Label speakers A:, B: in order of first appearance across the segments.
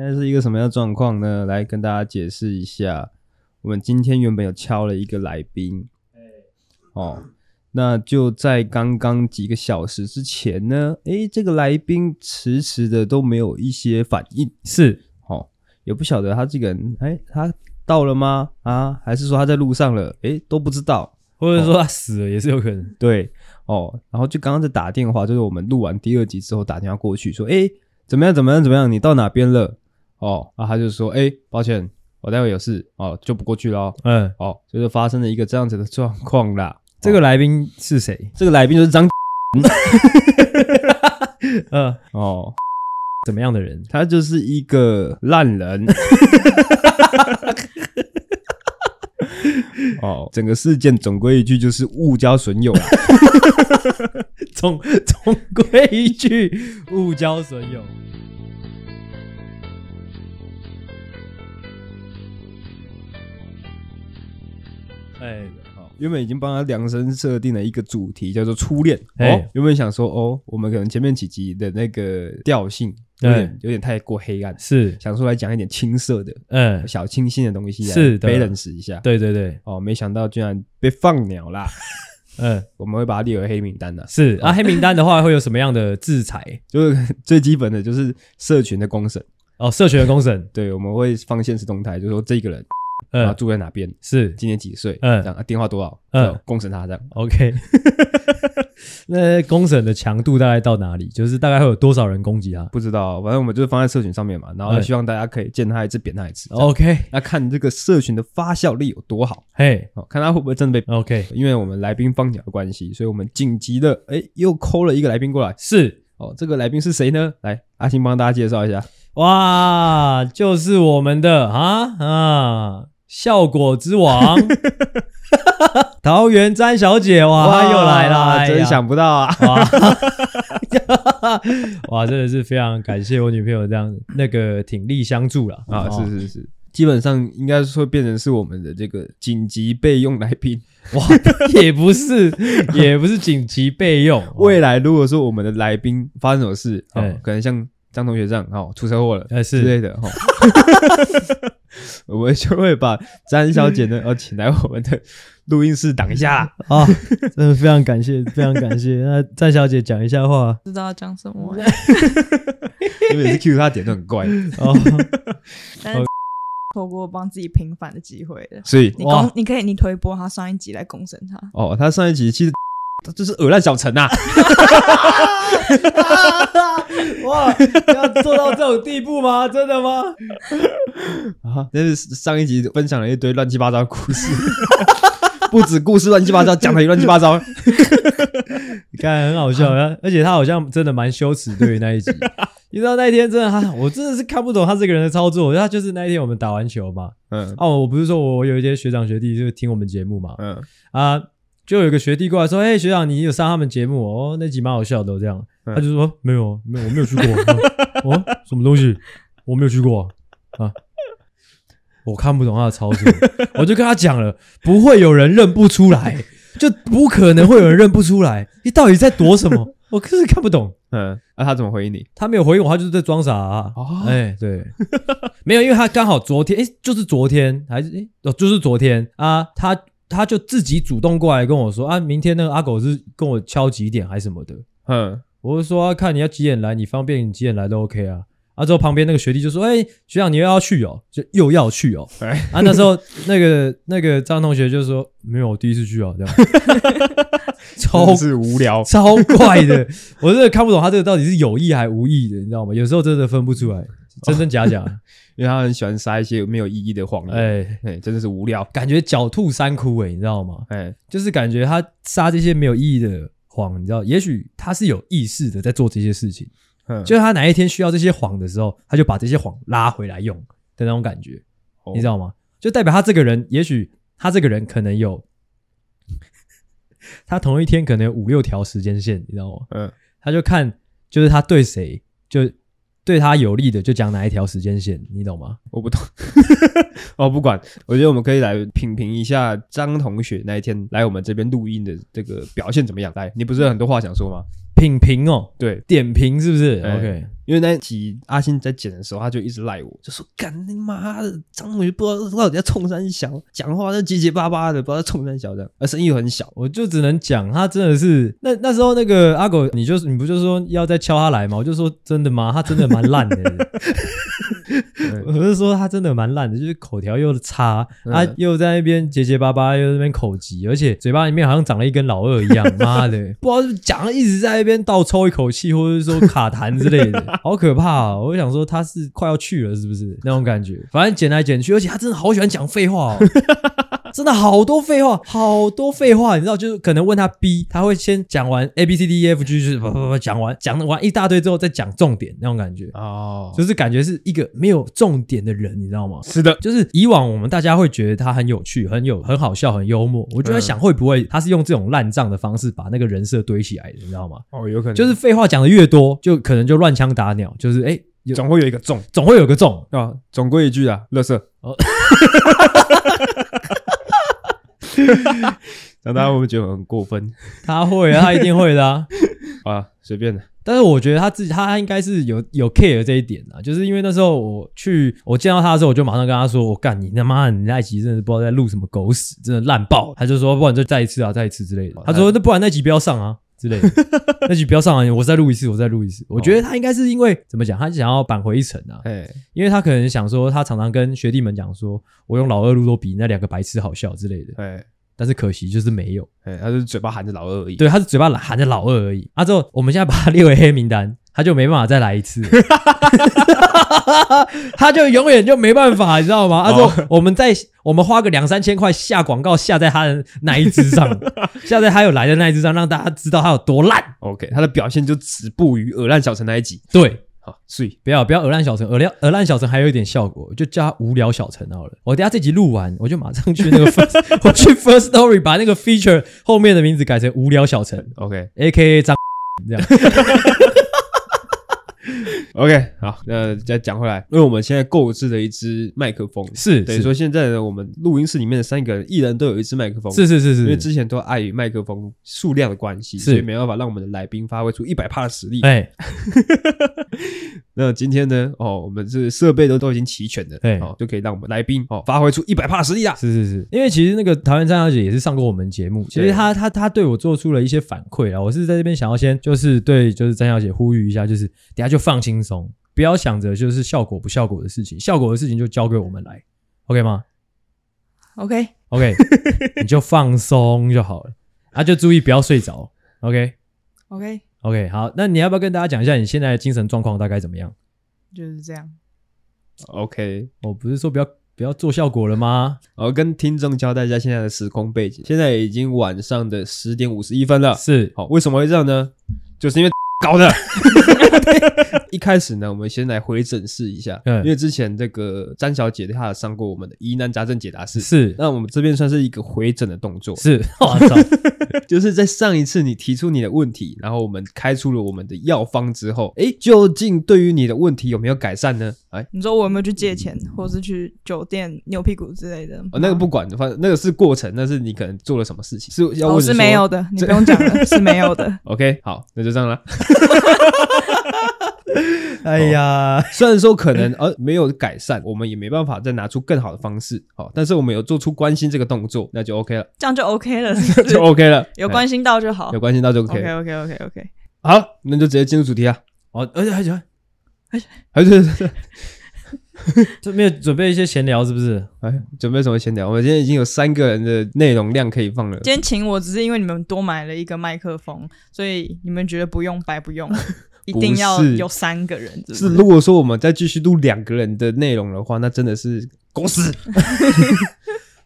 A: 现在是一个什么样的状况呢？来跟大家解释一下。我们今天原本有敲了一个来宾，哦，那就在刚刚几个小时之前呢，诶，这个来宾迟迟的都没有一些反应，
B: 是，
A: 哦，也不晓得他这个人，诶，他到了吗？啊，还是说他在路上了？诶，都不知道，
B: 或者说他死了也是有可能。
A: 对，哦，然后就刚刚在打电话，就是我们录完第二集之后打电话过去说，诶，怎么样？怎么样？怎么样？你到哪边了？哦，然后他就说，诶，抱歉。我待会有事哦，就不过去了。嗯，哦，就是发生了一个这样子的状况啦。
B: 这个来宾是谁？
A: 这个来宾就是张。
B: 嗯，哦，怎么样的人？
A: 他就是一个烂人。哦，整个事件总归一句就是误交损友啦。
B: 总总归一句误交损友。
A: 原本已经帮他量身设定了一个主题，叫做初恋。哦，原本想说，哦，我们可能前面几集的那个调性有点有点太过黑暗，
B: 是
A: 想出来讲一点青涩的，嗯，小清新的东西，
B: 是的
A: ，balance 一下。
B: 对对对，
A: 哦，没想到居然被放鸟啦。嗯，我们会把它列为黑名单的。
B: 是啊，黑名单的话会有什么样的制裁？
A: 就是最基本的就是社群的公审。
B: 哦，社群的公审，
A: 对，我们会放现实动态，就是说这个人。嗯，住在哪边？
B: 是
A: 今年几岁？嗯，这样电话多少？嗯，公审他这样。
B: OK，那公审的强度大概到哪里？就是大概会有多少人攻击他？
A: 不知道，反正我们就是放在社群上面嘛，然后希望大家可以见他一次扁他一次。
B: OK，
A: 那看这个社群的发酵力有多好。嘿，好，看他会不会真的被
B: OK？
A: 因为我们来宾放鸟的关系，所以我们紧急的哎又 call 了一个来宾过来。
B: 是
A: 哦，这个来宾是谁呢？来，阿星帮大家介绍一下。
B: 哇，就是我们的啊啊。效果之王，桃园詹小姐哇，哇又来了，
A: 真想不到啊！
B: 哇，哇，真的是非常感谢我女朋友这样那个挺力相助了啊！
A: 是是是，基本上应该说变成是我们的这个紧急备用来宾。
B: 哇，也不是也不是紧急备用，
A: 未来如果说我们的来宾发生什么事，哦，可能像张同学这样哦出车祸了，哎是之类的哈。我们就会把詹小姐呢，要 请来我们的录音室挡一下
B: 啊！真的非常感谢，非常感谢。那詹小姐讲一下话，
C: 不知道讲什么，
A: 因为每次 Q 她点都很怪哦。
C: 但是透过帮自己平反的机会了，
A: 所以
C: 你公你可以你推播他上一集来公审他
A: 哦。他上一集其实。他就是恶烂小陈呐！
B: 哇，要做到这种地步吗？真的吗？
A: 啊，那是上一集分享了一堆乱七八糟的故事，不止故事乱七八糟，讲的也乱七八糟。
B: 你看很好笑，而且他好像真的蛮羞耻，对于那一集。你知道那一天真的他，我真的是看不懂他这个人的操作。他就是那一天我们打完球嘛，嗯，哦，我不是说我有一些学长学弟就是听我们节目嘛，嗯啊。就有一个学弟过来说：“哎、欸，学长，你有上他们节目哦？那集蛮好笑的。”这样，他就说：“没有，没有，我没有去过。哦，什么东西？我没有去过啊！我看不懂他的操作，我就跟他讲了，不会有人认不出来，就不可能会有人认不出来。你到底在躲什么？我可是看不懂。
A: 嗯，那、啊、他怎么回应你？
B: 他没有回应我，他就是在装傻啊。哦，哎，对，没有，因为他刚好昨天，哎、欸，就是昨天，还是哎，哦，就是昨天啊，他。”他就自己主动过来跟我说啊，明天那个阿狗是跟我敲几点还是什么的？嗯，我就说、啊、看你要几点来，你方便你几点来都 OK 啊。啊，之后旁边那个学弟就说：“哎、欸，学长你又要去哦，就又要去哦。欸 ”啊，那时候那个那个张同学就说：“没有，我第一次去哦。”这样，超
A: 是无聊，
B: 超怪的，我真的看不懂他这个到底是有意还无意的，你知道吗？有时候真的分不出来真真假假。
A: 因为他很喜欢撒一些没有意义的谎言，哎哎，真的是无聊，
B: 感觉狡兔三窟哎，你知道吗？哎，就是感觉他撒这些没有意义的谎，你知道，也许他是有意识的在做这些事情，嗯，就是他哪一天需要这些谎的时候，他就把这些谎拉回来用的那种感觉，你知道吗？就代表他这个人，也许他这个人可能有，他同一天可能有五六条时间线，你知道吗？嗯，他就看就是他对谁就。对他有利的就讲哪一条时间线，你懂吗？
A: 我不懂。哦，不管，我觉得我们可以来品评一下张同学那一天来我们这边录音的这个表现怎么样？来，你不是有很多话想说吗？
B: 品评哦，
A: 对，
B: 点评是不是？欸，OK，
A: 因为那集阿星在剪的时候，他就一直赖我，就说：“干你妈的，张同学不知道到底在冲三小，讲话在结结巴巴的，不知道在冲三小这样，而声音又很小。”
B: 我就只能讲，他真的是那那时候那个阿狗，你就你不就说要再敲他来吗？我就说真的吗？他真的蛮烂的。我是说他真的蛮烂的，就是口条又差，他又在那边结结巴巴，又在那边口急，而且嘴巴里面好像长了一根老二一样。妈的，不知道讲一直在那边倒抽一口气，或者是说卡痰之类的，好可怕啊！我想说他是快要去了，是不是那种感觉？反正剪来剪去，而且他真的好喜欢讲废话哦。真的好多废话，好多废话，你知道，就是可能问他 B，他会先讲完 A B C D E F G，就是不不不讲完，讲完一大堆之后再讲重点那种感觉。哦，就是感觉是一个没有重点的人，你知道吗？
A: 是的，
B: 就是以往我们大家会觉得他很有趣，很有很好笑，很幽默，我就在想会不会他是用这种烂账的方式把那个人设堆起来的，你知道吗？
A: 哦，有可能，
B: 就是废话讲的越多，就可能就乱枪打鸟，就是哎，
A: 总会有一个中，
B: 总会有个中。
A: 啊，总归一句啊，乐色哦。让大家会不会觉得很过分？
B: 他会啊，他一定会的啊！
A: 啊，随便的。
B: 但是我觉得他自己，他应该是有有 care 这一点啊，就是因为那时候我去，我见到他的时候，我就马上跟他说：“我干你他妈，你那集真的是不知道在录什么狗屎，真的烂爆。”他就说：“不然就再一次啊，再一次之类的。”他说：“那不然那集不要上啊之类的，那就不要上完，我再录一次，我再录一次。”我觉得他应该是因为怎么讲，他想要扳回一城啊，因为他可能想说，他常常跟学弟们讲说：“我用老二录都比那两个白痴好笑之类的。”哎但是可惜就是没有，
A: 哎，他是嘴巴含着老二而已。
B: 对，他是嘴巴含着老二而已。啊，之后我们现在把他列为黑名单，他就没办法再来一次，他就永远就没办法，你知道吗？他说我们在我们花个两三千块下广告下在他的那一只上，下在他有来的那一只上，让大家知道他有多烂。
A: OK，他的表现就止步于鹅烂小城那一集。
B: 对。
A: 好，所以
B: 不要不要鹅烂小城，鹅烂鹅烂小城还有一点效果，就叫他无聊小城好了。我等下这集录完，我就马上去那个 first，我去 First Story 把那个 feature 后面的名字改成无聊小城，OK，A K A 张这样。
A: OK，好，那再讲回来，因为我们现在购置了一支麦克风，
B: 是
A: 等于说现在呢，我们录音室里面的三个人，一人都有一支麦克风，
B: 是是是是，
A: 因为之前都碍于麦克风数量的关
B: 系，
A: 所以没办法让我们的来宾发挥出一百帕的实力。
B: 哎，
A: 那今天呢，哦，我们这设备都都已经齐全了，哎，哦，就可以让我们来宾哦发挥出一百帕的实力啦。
B: 是是是，因为其实那个桃园张小姐也是上过我们节目，其实她她她对我做出了一些反馈啊，我是在这边想要先就是对就是张小姐呼吁一下，就是等下就放轻松。不要想着就是效果不效果的事情，效果的事情就交给我们来，OK 吗
C: ？OK
B: OK，你就放松就好了，啊，就注意不要睡着，OK
C: OK
B: OK，好，那你要不要跟大家讲一下你现在的精神状况大概怎么样？
C: 就是这样
A: ，OK，
B: 我不是说不要不要做效果了吗？
A: 我跟听众交代一下现在的时空背景，现在已经晚上的十点五十一分了，
B: 是，
A: 好，为什么会这样呢？就是因为。搞的，一开始呢，我们先来回诊室一下，嗯，因为之前这个詹小姐她有上过我们的疑难杂症解答室，
B: 是，
A: 那我们这边算是一个回诊的动作，
B: 是，我操。
A: 就是在上一次你提出你的问题，然后我们开出了我们的药方之后，哎，究竟对于你的问题有没有改善呢？哎，
C: 你说我有没有去借钱，或是去酒店扭屁股之类的？
A: 哦，那个不管，反正那个是过程，那是你可能做了什么事情，是要问，
C: 是没有的，你不用讲了，是没有的。
A: OK，好，那就这样了。
B: 哎呀，
A: 虽然说可能呃没有改善，我们也没办法再拿出更好的方式，好，但是我们有做出关心这个动作，那就 OK 了，
C: 这样就 OK 了，是是？
A: 就 OK 了，
C: 有关心到就好，
A: 有关心到就 OK。
C: OK OK OK OK，
A: 好，那就直接进入主题啊。
B: 哦，而且还喜欢，
A: 还 还是
B: 这没有准备一些闲聊是不是？
A: 哎，准备什么闲聊？我们今天已经有三个人的内容量可以放了。
C: 今天请我只是因为你们多买了一个麦克风，所以你们觉得不用白不用。一定要有三个人是，是，
A: 是如果说我们再继续录两个人的内容的话，那真的是狗屎。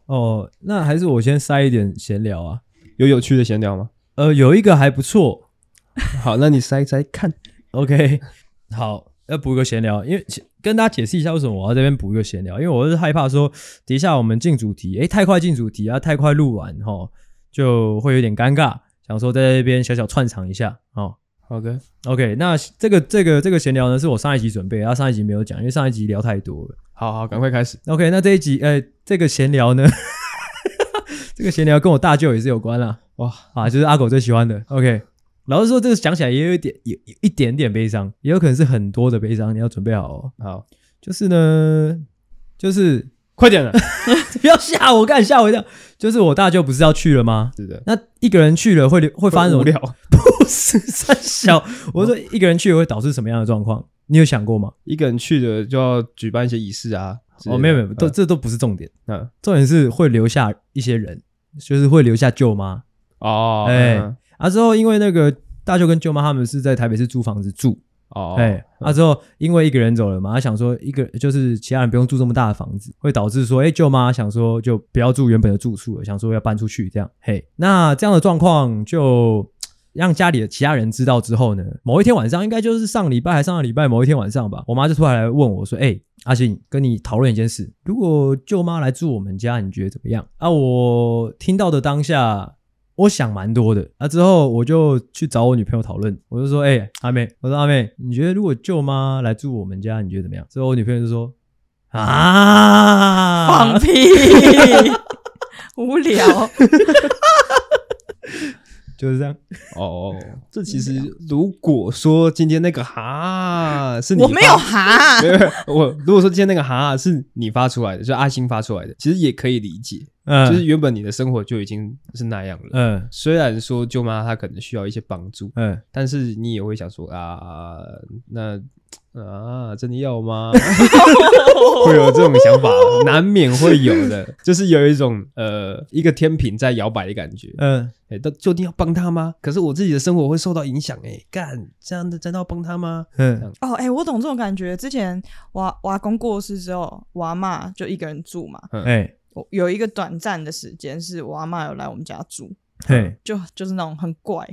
B: 哦，那还是我先塞一点闲聊啊，
A: 有有趣的闲聊吗？
B: 呃，有一个还不错。
A: 好，那你塞一塞看。
B: OK，好，要补一个闲聊，因为跟大家解释一下为什么我要这边补一个闲聊，因为我是害怕说等一下我们进主题，诶，太快进主题啊，太快录完哈，就会有点尴尬，想说在这边小小串场一下哦。
A: 好的
B: ，OK，那这个这个这个闲聊呢，是我上一集准备，然后上一集没有讲，因为上一集聊太多了。
A: 好好，赶快开始。
B: OK，那这一集，呃，这个闲聊呢，这个闲聊跟我大舅也是有关啦。哇啊，就是阿狗最喜欢的。OK，老实说，这个想起来也有一点，有有一点点悲伤，也有可能是很多的悲伤。你要准备好哦。
A: 好，
B: 就是呢，就是
A: 快点了，
B: 不要吓我，干吓我一跳。就是我大舅不是要去了吗？
A: 是的。
B: 那一个人去了会会发生什么？
A: 无聊？
B: 不是三小。我说一个人去了会导致什么样的状况？你有想过吗？
A: 一个人去了就要举办一些仪式啊。
B: 哦，没有没有，都、嗯、这都不是重点。
A: 嗯，
B: 重点是会留下一些人，就是会留下舅妈。
A: 哦，
B: 哎、嗯，啊之后因为那个大舅跟舅妈他们是在台北市租房子住。
A: 哦，
B: 哎，啊之后因为一个人走了嘛，他想说一个就是其他人不用住这么大的房子，会导致说，哎，舅妈想说就不要住原本的住处了，想说要搬出去这样。嘿，那这样的状况就。让家里的其他人知道之后呢，某一天晚上，应该就是上礼拜还上个礼拜某一天晚上吧，我妈就突然来问我说：“哎、欸，阿信，跟你讨论一件事，如果舅妈来住我们家，你觉得怎么样？”啊，我听到的当下，我想蛮多的。啊，之后我就去找我女朋友讨论，我就说：“哎、欸，阿妹，我说阿妹，你觉得如果舅妈来住我们家，你觉得怎么样？”之后我女朋友就说：“啊，
C: 放屁，无聊。”
B: 就是这样。
A: 哦，这其实如果说今天那个哈是你，
C: 我没有哈，
A: 我如果说今天那个哈是你发出来的，就阿星发出来的，其实也可以理解，嗯，就是原本你的生活就已经是那样了，
B: 嗯，虽
A: 然说舅妈她可能需要一些帮助，
B: 嗯，
A: 但是你也会想说啊，那。啊，真的要吗？会有这种想法，难免会有的，就是有一种呃，一个天平在摇摆的感觉。
B: 嗯，
A: 哎，到究竟要帮他吗？可是我自己的生活会受到影响，哎，干这样的真的要帮他吗？
B: 嗯，
C: 哦，哎，我懂这种感觉。之前我我阿公过世之后，我阿嬷就一个人住嘛。
B: 哎，
C: 我有一个短暂的时间，是我阿妈有来我们家住。
B: 对，
C: 就就是那种很怪，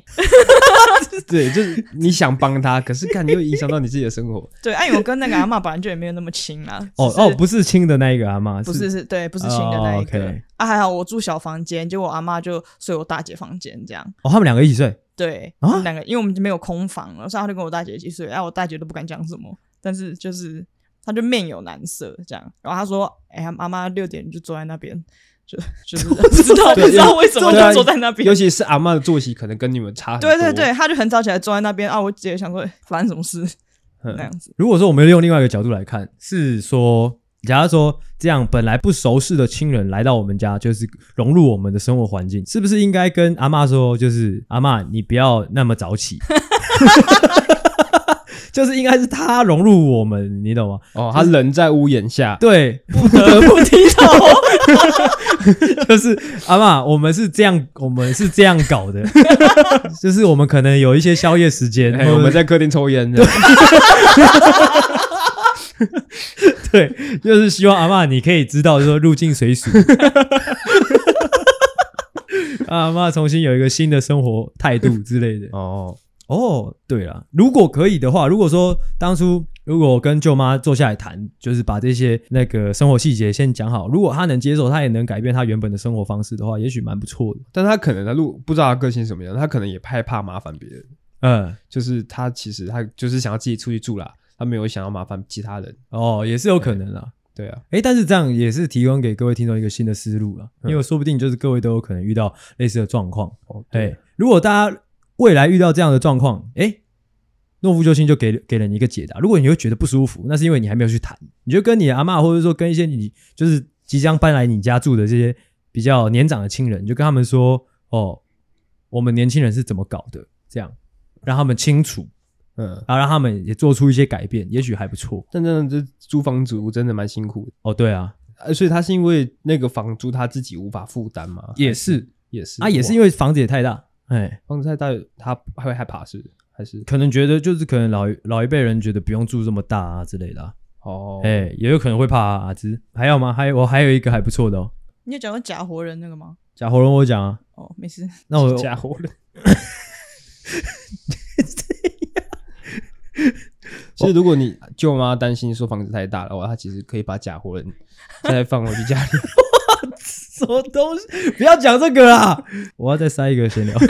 A: 对，就是你想帮他，可是看你又影响到你自己的生活。
C: 对，哎，我跟那个阿妈本来就也没有那么亲啦。
B: 哦哦，不是亲的那一个阿妈，
C: 不是是，对，不是亲的那一个。啊，还好我住小房间，结果我阿妈就睡我大姐房间，这样。
B: 哦，他们两个一起睡。
C: 对，啊，两个，因为我们没有空房了，所以他就跟我大姐一起睡。哎，我大姐都不敢讲什么，但是就是他就面有难色这样。然后他说：“哎，阿妈六点就坐在那边。”就就是 不知道不知道为什么就坐在那边，
A: 尤其是阿嬷的作息可能跟你们差很多。
C: 对对对，他就很早起来坐在那边啊。我姐想说发生什么事那样子。
B: 如果说我们用另外一个角度来看，是说，假如说这样本来不熟识的亲人来到我们家，就是融入我们的生活环境，是不是应该跟阿嬷说，就是阿嬷你不要那么早起？就是应该是他融入我们，你懂吗？
A: 哦，他人在屋檐下，
B: 对，
C: 不得不低
B: 头。就是阿嬷，我们是这样，我们是这样搞的。就是我们可能有一些宵夜时间，
A: 我们在客厅抽烟。
B: 对，就是希望阿嬷你可以知道，说入境随俗。阿嬷重新有一个新的生活态度之类的。
A: 哦。
B: 哦，对了，如果可以的话，如果说当初如果跟舅妈坐下来谈，就是把这些那个生活细节先讲好，如果她能接受，她也能改变她原本的生活方式的话，也许蛮不错的。
A: 但她可能他如果不知道她个性什么样，她可能也害怕麻烦别人。
B: 嗯，
A: 就是她其实她就是想要自己出去住啦，她没有想要麻烦其他人。
B: 哦，也是有可能啦。
A: 对，啊，
B: 诶，但是这样也是提供给各位听众一个新的思路了，因为说不定就是各位都有可能遇到类似的状况。
A: 哦，对，
B: 如果大家。未来遇到这样的状况，哎，诺夫救星就给给了你一个解答。如果你会觉得不舒服，那是因为你还没有去谈。你就跟你阿嬷，或者说跟一些你就是即将搬来你家住的这些比较年长的亲人，你就跟他们说：“哦，我们年轻人是怎么搞的？”这样让他们清楚，嗯，然后让他们也做出一些改变，也许还不错。
A: 但真的，这租房族真的蛮辛苦的
B: 哦。对啊，
A: 所以他是因为那个房租他自己无法负担吗？
B: 也是，
A: 也是
B: 啊，也是因为房子也太大。哎，
A: 房子太大，他还会害怕是？还是
B: 可能觉得就是可能老老一辈人觉得不用住这么大啊之类的、啊。
A: 哦，
B: 哎，也有可能会怕啊。阿芝还有吗？还有我还有一个还不错的哦。
C: 你有讲过假活人那个吗？
B: 假活人我讲啊。
C: 哦，没事。
B: 那我
A: 假活人。其实如果你舅妈担心说房子太大的话，她其实可以把假活人再放回去家里。
B: 什么东西？不要讲这个啦！我要再塞一个闲聊。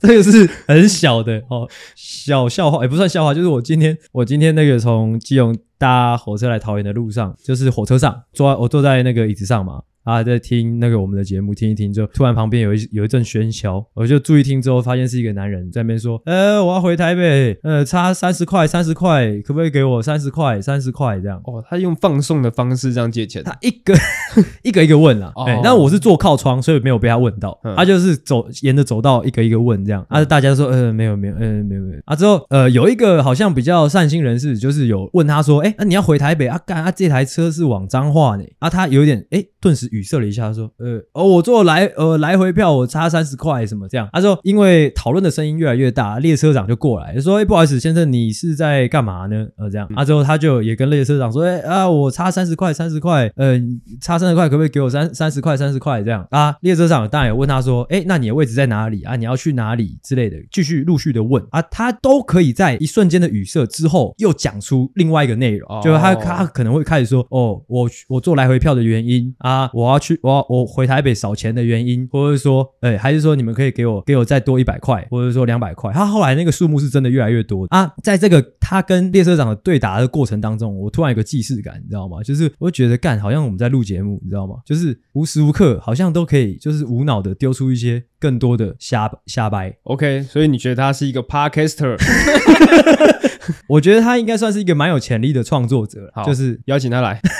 B: 这个是很小的哦，小笑话也不算笑话，就是我今天我今天那个从基隆搭火车来桃园的路上，就是火车上坐我坐在那个椅子上嘛，啊，在听那个我们的节目，听一听之后，突然旁边有一有一阵喧嚣，我就注意听之后，发现是一个男人在那边说：“呃，我要回台北，呃，差三十块，三十块，可不可以给我三十块，三十块这样？”
A: 哦，他用放送的方式这样借钱，
B: 他一个 一个一个问啊，哎、哦，那我是坐靠窗，所以没有被他问到，嗯、他就是走沿着走道一个一个问这样，啊，大家说：“呃，没有没有，呃，没有没有。”啊，之后呃，有一个好像比较善心人士，就是有问他说：“哎，那你要回台北啊？干啊？这台车是往彰化呢？”啊，他有点哎，顿时。语塞了一下，他说：“呃，哦，我坐来呃来回票，我差三十块，什么这样？”他说：“因为讨论的声音越来越大，列车长就过来说：‘哎，不好意思，先生，你是在干嘛呢？’呃，这样。啊，之后他就也跟列车长说：‘哎啊，我差三十块，三十块，呃，差三十块，可不可以给我三三十块，三十块这样？’啊，列车长当然也问他说：‘哎，那你的位置在哪里啊？你要去哪里之类的？’继续陆续的问啊，他都可以在一瞬间的语塞之后，又讲出另外一个内容，哦、就他他可能会开始说：‘哦，我我坐来回票的原因啊，我要去，我要我。’回台北少钱的原因，或者是说，哎、欸，还是说你们可以给我给我再多一百块，或者说两百块。他后来那个数目是真的越来越多啊。在这个他跟列车长的对答的过程当中，我突然有个既视感，你知道吗？就是我觉得干，好像我们在录节目，你知道吗？就是无时无刻好像都可以，就是无脑的丢出一些更多的瞎瞎掰。
A: OK，所以你觉得他是一个 Podcaster？
B: 我觉得他应该算是一个蛮有潜力的创作者，
A: 好，
B: 就是
A: 邀请他来。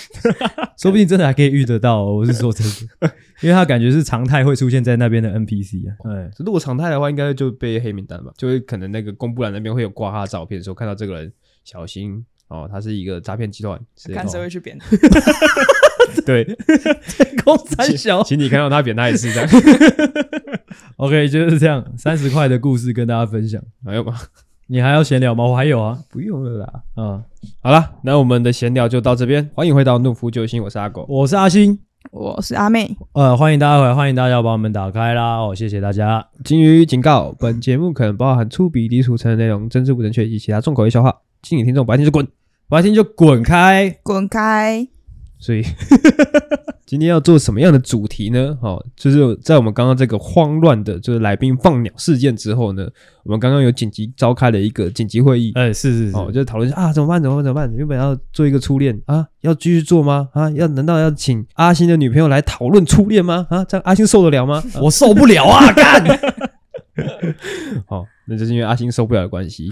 B: 说不定真的还可以遇得到，我是说真的，因为他感觉是常态会出现在那边的 NPC 啊。
A: 对，如果常态的话，应该就被黑名单吧？就会可能那个公布栏那边会有挂他的照片的时候，看到这个人小心哦，他是一个诈骗集团，
C: 看谁会去扁。
A: 对，
B: 公三小，
A: 请你看到他扁他一次这样。
B: OK，就是这样，三十块的故事跟大家分享，
A: 还有吗？
B: 你还要闲聊吗？我还有啊，
A: 不用了啦。嗯，好了，那我们的闲聊就到这边。欢迎回到怒夫救星，我是阿狗，
B: 我是阿星，
C: 我是阿妹。
B: 呃，欢迎大家回来，欢迎大家把我们打开啦。哦，谢谢大家。
A: 金鱼警告：本节目可能包含粗鄙、低俗、成人内容、政治不正确以及其他重口味笑话，敬请听众不爱听就滚，
B: 不爱听就滚开，
C: 滚开。
A: 所以 今天要做什么样的主题呢？哦，就是在我们刚刚这个慌乱的，就是来宾放鸟事件之后呢，我们刚刚有紧急召开了一个紧急会议。
B: 哎，是是是，
A: 哦，就讨论一下啊，怎么办？怎么办？怎么办？原本要做一个初恋啊，要继续做吗？啊，要难道要请阿星的女朋友来讨论初恋吗？啊，这样阿星受得了吗？
B: 我受不了啊！干。
A: 好。那就是因为阿星受不了的关系，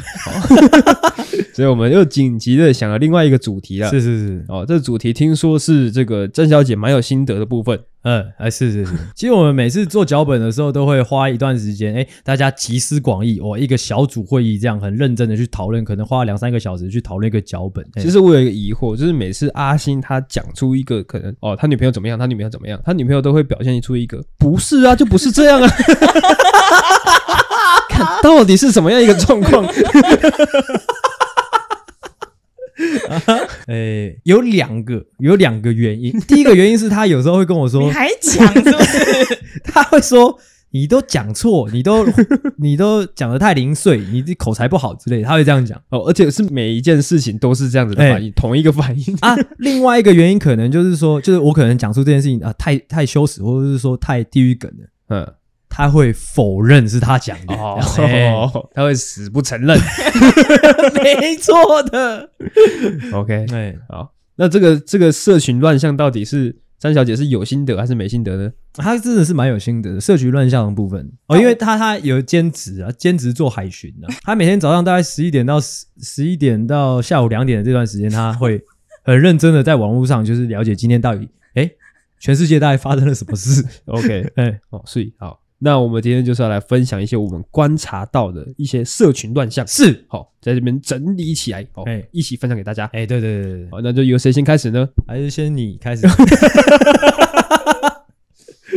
A: 所以我们又紧急的想了另外一个主题了。
B: 是是是，
A: 哦，这个主题听说是这个郑小姐蛮有心得的部分。
B: 嗯，哎，是是是。其实我们每次做脚本的时候，都会花一段时间，哎，大家集思广益，哦，一个小组会议这样很认真的去讨论，可能花两三个小时去讨论一个脚本。
A: 其实我有一个疑惑，就是每次阿星他讲出一个可能，哦，他女朋友怎么样，他女朋友怎么样，他女朋友都会表现出一个不是啊，就不是这样啊。到底是什么样一个状况？
B: 哎，有两个，有两个原因。第一个原因是他有时候会跟我说：“
C: 你还讲是不是？”
B: 他会说：“你都讲错，你都你都讲得太零碎，你的口才不好之类的。”他会这样讲
A: 哦，而且是每一件事情都是这样子的反应，欸、同一个反应
B: 啊。另外一个原因可能就是说，就是我可能讲出这件事情啊，太太羞耻，或者是说太地狱梗了，嗯。他会否认是他讲的，
A: 哦，他会死不承认，
B: 没错的。
A: OK，哎，好，那这个这个社群乱象到底是詹小姐是有心得还是没心得呢？
B: 她真的是蛮有心得的，社群乱象的部分哦，因为她她有兼职啊，兼职做海巡啊，她每天早上大概十一点到十十一点到下午两点的这段时间，她会 很认真的在网络上就是了解今天到底哎全世界大概发生了什么事。
A: OK，哎，哦，所以好。那我们今天就是要来分享一些我们观察到的一些社群乱象，
B: 是
A: 好在这边整理起来，好，一起分享给大家。
B: 哎，对对对对，
A: 好，那就由谁先开始呢？
B: 还是先你开始？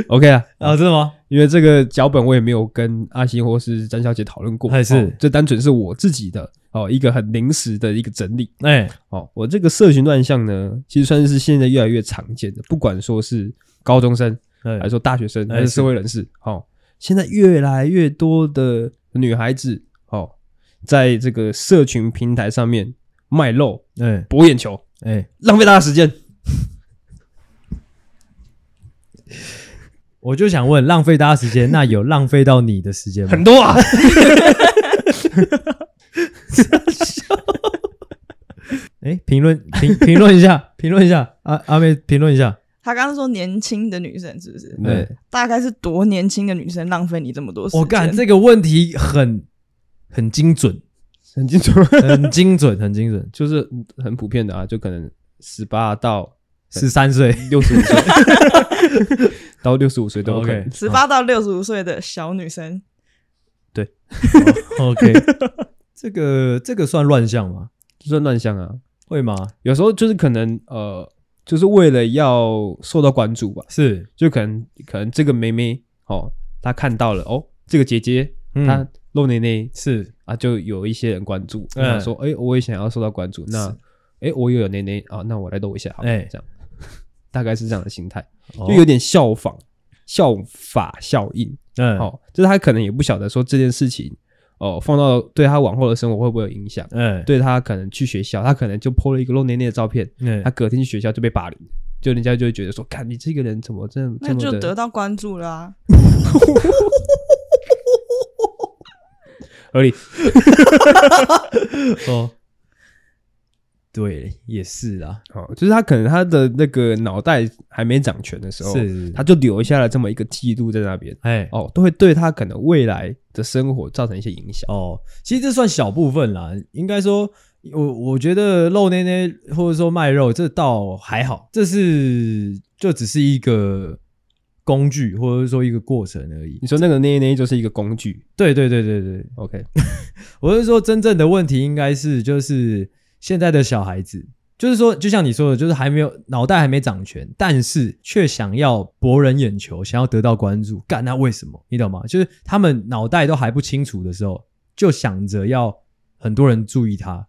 A: OK 啊，
B: 啊，真的吗？
A: 因为这个脚本我也没有跟阿星或是詹小姐讨论过，
B: 还是
A: 这单纯是我自己的哦，一个很临时的一个整理。
B: 哎，
A: 哦，我这个社群乱象呢，其实算是现在越来越常见的，不管说是高中生，还是说大学生，还是社会人士，好。现在越来越多的女孩子哦，在这个社群平台上面卖肉，哎，博眼球，哎，浪费大家时间。
B: 我就想问，浪费大家时间，那有浪费到你的时间吗？
A: 很多啊。
B: 哎，评论评评论一下，评论一下，阿阿妹评论一下。
C: 他刚刚说年轻的女生是不是？
A: 对，
C: 大概是多年轻的女生浪费你这么多时间？
B: 我干，这个问题很很精准，
A: 很精准，
B: 很精准，很精准，
A: 就是很普遍的啊，就可能十八到
B: 十三岁，
A: 六十五岁。到六十五岁都 OK，
C: 十八到六十五岁的小女生，
B: 对，OK，这个这个算乱象吗？
A: 算乱象啊，
B: 会吗？
A: 有时候就是可能呃。就是为了要受到关注吧，
B: 是，
A: 就可能可能这个妹妹哦，她看到了哦，这个姐姐、嗯、她露内内
B: 是。
A: 啊，就有一些人关注，嗯，说哎、欸，我也想要受到关注，那哎、欸，我也有内内啊，那我来露一下，哎，这样，大概是这样的心态，就有点效仿、效法效应，嗯，好，就是他可能也不晓得说这件事情。哦，放到对他往后的生活会不会有影响？嗯，对他可能去学校，他可能就 po 了一个露内内的照片，嗯，他隔天去学校就被霸凌，就人家就会觉得说，看你这个人怎么这么这么
C: 那就得到关注了啊，
A: 合理，
B: 哦。对，也是啊。
A: 哦，就是他可能他的那个脑袋还没长全的时候，是他就留下了这么一个记录在那边。哎，哦，都会对他可能未来的生活造成一些影响。
B: 哦，其实这算小部分啦。应该说，我我觉得露内内或者说卖肉，这倒还好。这是就只是一个工具，或者说一个过程而已。
A: 你说那个内内就是一个工具？
B: 对对对对对。
A: OK，
B: 我是说真正的问题应该是就是。现在的小孩子，就是说，就像你说的，就是还没有脑袋还没长全，但是却想要博人眼球，想要得到关注，干，那为什么？你懂吗？就是他们脑袋都还不清楚的时候，就想着要很多人注意他，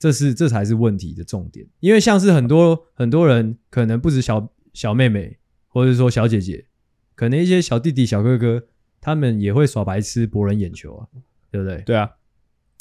B: 这是这才是问题的重点。因为像是很多很多人，可能不止小小妹妹，或者是说小姐姐，可能一些小弟弟、小哥哥，他们也会耍白痴博人眼球啊，对不对？
A: 对啊。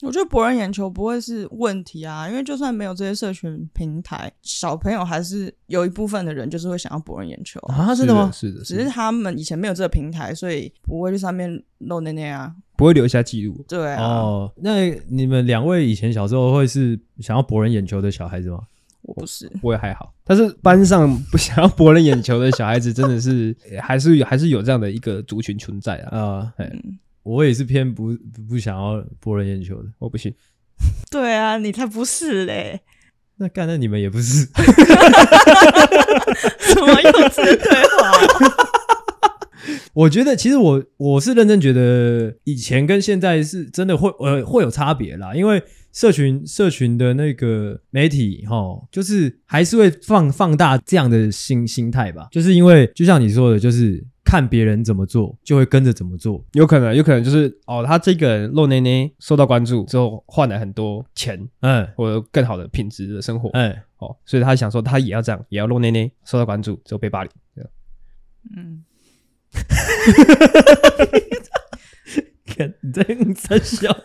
C: 我觉得博人眼球不会是问题啊，因为就算没有这些社群平台，小朋友还是有一部分的人就是会想要博人眼球
B: 啊，真的吗？
A: 是的，
C: 只是他们以前没有这个平台，所以不会去上面露内内啊，
A: 不会留下记录。
C: 对啊，
B: 哦，那你们两位以前小时候会是想要博人眼球的小孩子吗？
C: 我不是，
A: 我也还好，但是班上不想要博人眼球的小孩子真的是 还是还是有这样的一个族群存在啊啊。
B: 嗯我也是偏不不想要博人眼球的，
A: 我不信。
C: 对啊，你才不是嘞！
B: 那干，那你们也不是？什
C: 么幼稚的对话？
B: 我觉得，其实我我是认真觉得，以前跟现在是真的会呃会有差别啦，因为社群社群的那个媒体哈，就是还是会放放大这样的心心态吧，就是因为就像你说的，就是。看别人怎么做，就会跟着怎么做。
A: 有可能，有可能就是哦，他这个人露内内受到关注之后，换来很多钱，嗯，或者更好的品质的生活，嗯，哦，所以他想说，他也要这样，也要露内内受到关注之后被霸凌，这样。嗯，
B: 看你在在笑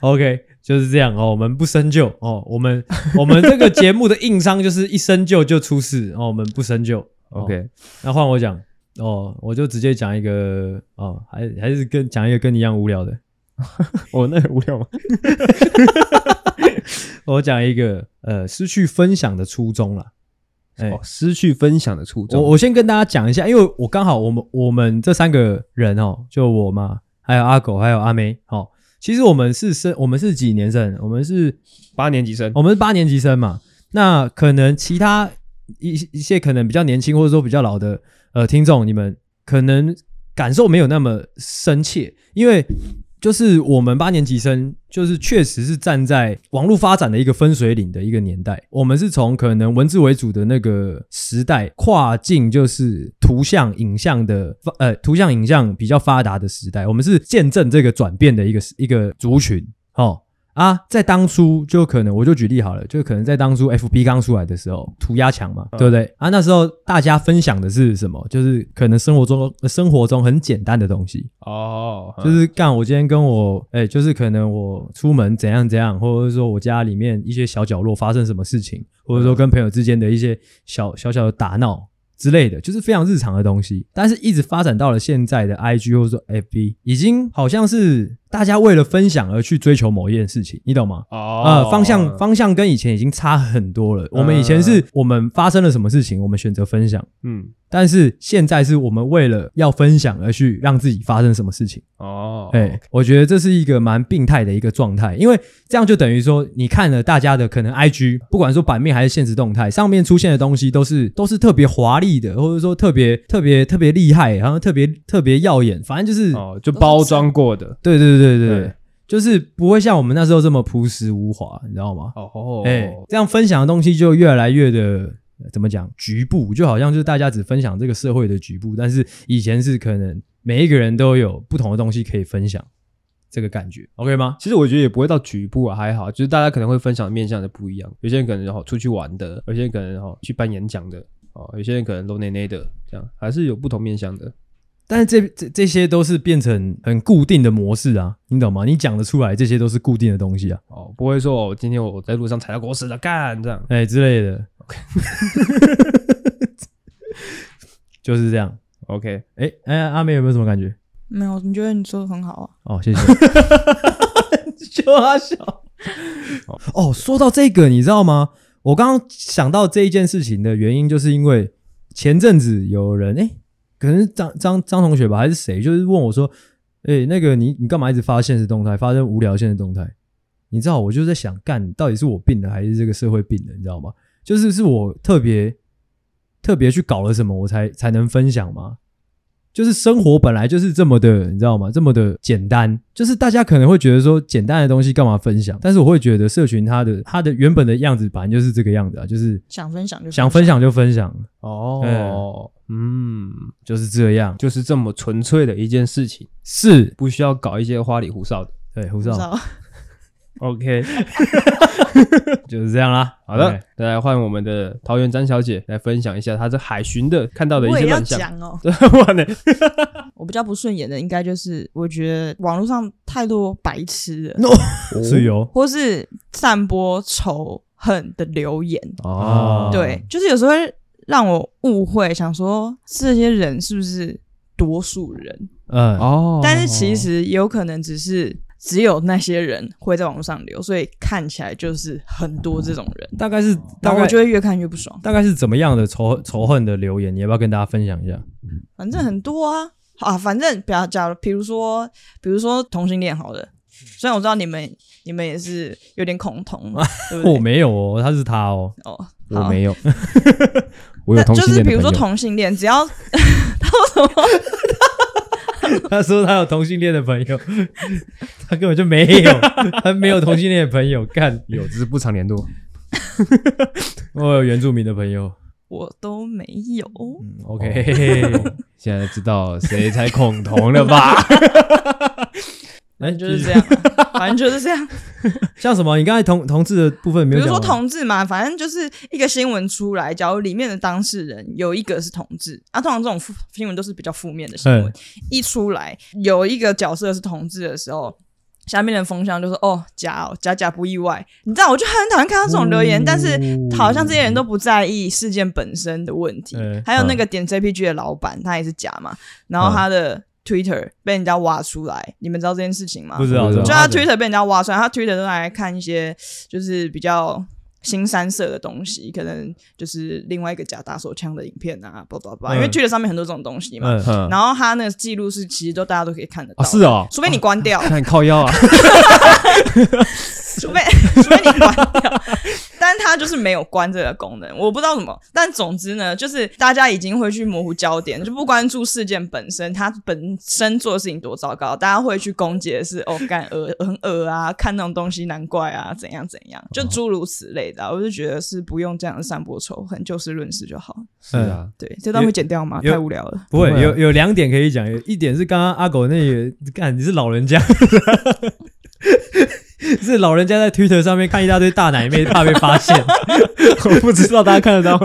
B: ，OK，就是这样哦。我们不深究哦，我们我们这个节目的硬伤就是一深究就出事哦。我们不深究，OK，哦，那换我讲。哦，我就直接讲一个哦，还还是跟讲一个跟你一样无聊的。
A: 哦，那很无聊吗？
B: 我讲一个呃，失去分享的初衷了。
A: 哎、哦，失去分享的初衷。
B: 我我先跟大家讲一下，因为我刚好我们我们这三个人哦，就我嘛，还有阿狗，还有阿妹。哦，其实我们是生，我们是几年生？我们是
A: 八年级生。
B: 我们是八年级生嘛。那可能其他一一些可能比较年轻或者说比较老的。呃，听众，你们可能感受没有那么深切，因为就是我们八年级生，就是确实是站在网络发展的一个分水岭的一个年代。我们是从可能文字为主的那个时代，跨进就是图像、影像的发，呃，图像、影像比较发达的时代。我们是见证这个转变的一个一个族群，哦。啊，在当初就可能，我就举例好了，就可能在当初 FB 刚出来的时候，涂鸦墙嘛，对不对？啊，那时候大家分享的是什么？就是可能生活中生活中很简单的东西哦，就是干我今天跟我哎、欸，就是可能我出门怎样怎样，或者是说我家里面一些小角落发生什么事情，或者说跟朋友之间的一些小小小的打闹之类的，就是非常日常的东西。但是一直发展到了现在的 IG 或者说 FB，已经好像是。大家为了分享而去追求某一件事情，你懂吗？哦，呃，方向方向跟以前已经差很多了。我们以前是我们发生了什么事情，我们选择分享，嗯。但是现在是我们为了要分享而去让自己发生什么事情哦，哎，我觉得这是一个蛮病态的一个状态，因为这样就等于说，你看了大家的可能 IG，不管说版面还是现实动态上面出现的东西，都是都是特别华丽的，或者说特别特别特别厉害，然后特别特别耀眼，反正就是
A: 哦，就包装过的，
B: 对对对对对对，就是不会像我们那时候这么朴实无华，你知道吗？哦，哎，这样分享的东西就越来越的。怎么讲？局部就好像就是大家只分享这个社会的局部，但是以前是可能每一个人都有不同的东西可以分享，这个感觉 OK 吗？
A: 其实我觉得也不会到局部啊，还好，就是大家可能会分享面向的不一样。有些人可能哈出去玩的，有些人可能哈去办演讲的，哦，有些人可能露内内的，这样还是有不同面向的。
B: 但是这这这些都是变成很固定的模式啊，你懂吗？你讲得出来，这些都是固定的东西啊。
A: 哦，不会说哦，今天我在路上踩到狗屎了，干这样，
B: 哎之类的。OK，就是这样。OK，哎哎，阿美有没有什么感觉？
C: 没有，你觉得你说的很好啊。
B: 哦，谢谢。就阿小。哦，说到这个，你知道吗？我刚刚想到这一件事情的原因，就是因为前阵子有人哎。可能是张张张同学吧，还是谁？就是问我说：“哎、欸，那个你你干嘛一直发现实动态，发这无聊现实动态？”你知道，我就在想，干到底是我病了，还是这个社会病了？你知道吗？就是是我特别特别去搞了什么，我才才能分享吗？就是生活本来就是这么的，你知道吗？这么的简单，就是大家可能会觉得说简单的东西干嘛分享？但是我会觉得社群它的它的原本的样子，本来就是这个样子啊，就是
C: 想分享就
B: 想分享就分享
A: 哦，嗯，
B: 就是这样，
A: 就是这么纯粹的一件事情，
B: 是
A: 不需要搞一些花里胡哨的，
B: 对，胡哨。
A: OK，
B: 就是这样啦。
A: 好的，再来换我们的桃园詹小姐来分享一下她在海巡的看到的一些乱象。
C: 哦。我比较不顺眼的，应该就是我觉得网络上太多白痴了，
B: 是有，
C: 或是散播仇恨的留言。哦。对，就是有时候会让我误会，想说这些人是不是多数人？嗯哦，但是其实有可能只是。只有那些人会在网络上留，所以看起来就是很多这种人。
B: 大概是，大概
C: 我就会越看越不爽。
B: 大概是怎么样的仇仇恨的留言？你要不要跟大家分享一下？
C: 反正很多啊，啊，反正不要假如，比如说，比如说同性恋，好的。虽然我知道你们，你们也是有点恐同，对不对？
B: 我没有哦，他是他哦。
C: 哦，
A: 我没有。我有同性恋。
C: 就是比如说同性恋，只要 他说什么？
B: 他说他有同性恋的朋友，他根本就没有，他没有同性恋的朋友，干
A: 有只是不常联络。
B: 我有原住民的朋友，
C: 我都没有。
B: 嗯、OK，
A: 现在知道谁才恐同了吧？
C: 反正就是这样，反正就是这样。
B: 像什么？你刚才同同志的部分没有？
C: 比如说同志嘛，反正就是一个新闻出来，假如里面的当事人有一个是同志，啊，通常这种新闻都是比较负面的新闻。一出来有一个角色是同志的时候，下面的风向就是哦假哦假假不意外。你知道，我就很讨厌看到这种留言，但是好像这些人都不在意事件本身的问题。还有那个点 JPG 的老板，他也是假嘛，然后他的。Twitter 被人家挖出来，你们知道这件事情吗？
B: 不知道，
C: 就他 Twitter 被人家挖出来，他 Twitter 都来看一些就是比较新三色的东西，可能就是另外一个假打手枪的影片啊，叭叭叭，因为 Twitter 上面很多这种东西嘛。然后他那个记录是其实都大家都可以看得到，
A: 是哦，
C: 除非你关掉，
A: 看你靠腰啊。
C: 除非除非你关掉，但他就是没有关这个功能，我不知道怎么。但总之呢，就是大家已经会去模糊焦点，就不关注事件本身，它本身做的事情多糟糕，大家会去攻击的是哦，干恶很恶啊，看那种东西难怪啊，怎样怎样，就诸如此类的。我就觉得是不用这样散播仇恨，就事论事就好。
A: 是啊，
C: 对，这段会剪掉吗？太无聊了。
B: 不会，有有两点可以讲，有一点是刚刚阿狗那个，干你是老人家。是老人家在 Twitter 上面看一大堆大奶妹，怕被发现。我不知道大家看得到。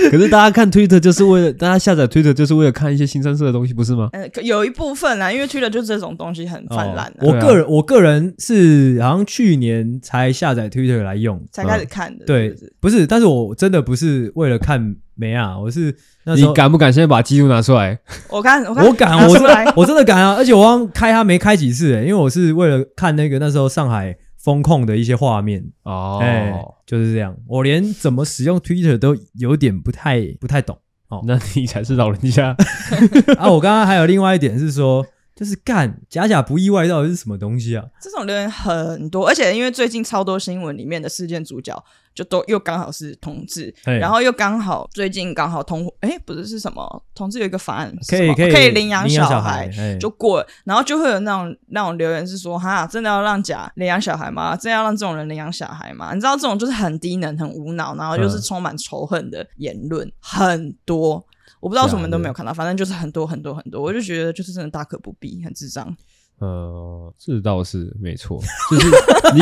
A: 可是大家看 Twitter 就是为了，大家下载 Twitter 就是为了看一些新三色的东西，不是吗？
C: 呃，有一部分啦，因为 Twitter 就这种东西很泛滥。
B: 我个人，我个人是好像去年才下载 Twitter 来用，
C: 才开始看的。
B: 对，不是，但是我真的不是为了看没啊，我是那时候
A: 你敢不敢现在把记录拿出来？
C: 我看，我
B: 我敢，我我真的敢啊！而且我刚开它没开几次，诶，因为我是为了看那个那时候上海。风控的一些画面哦，哎、欸，就是这样。我连怎么使用 Twitter 都有点不太不太懂哦。
A: 那你才是老人家
B: 啊！我刚刚还有另外一点是说。就是干假假不意外，到底是什么东西啊？
C: 这种留言很多，而且因为最近超多新闻里面的事件主角就都又刚好是同志，然后又刚好最近刚好同哎、欸、不是是什么同志有一个法案可以可以可以领养小孩就过，然后就会有那种那种留言是说哈真的要让假领养小孩吗？真的要让这种人领养小孩吗？你知道这种就是很低能很无脑，然后又是充满仇恨的言论、嗯、很多。我不知道什么都没有看到，反正就是很多很多很多，我就觉得就是真的大可不必，很智障。
A: 呃，这倒是没错，就是 你，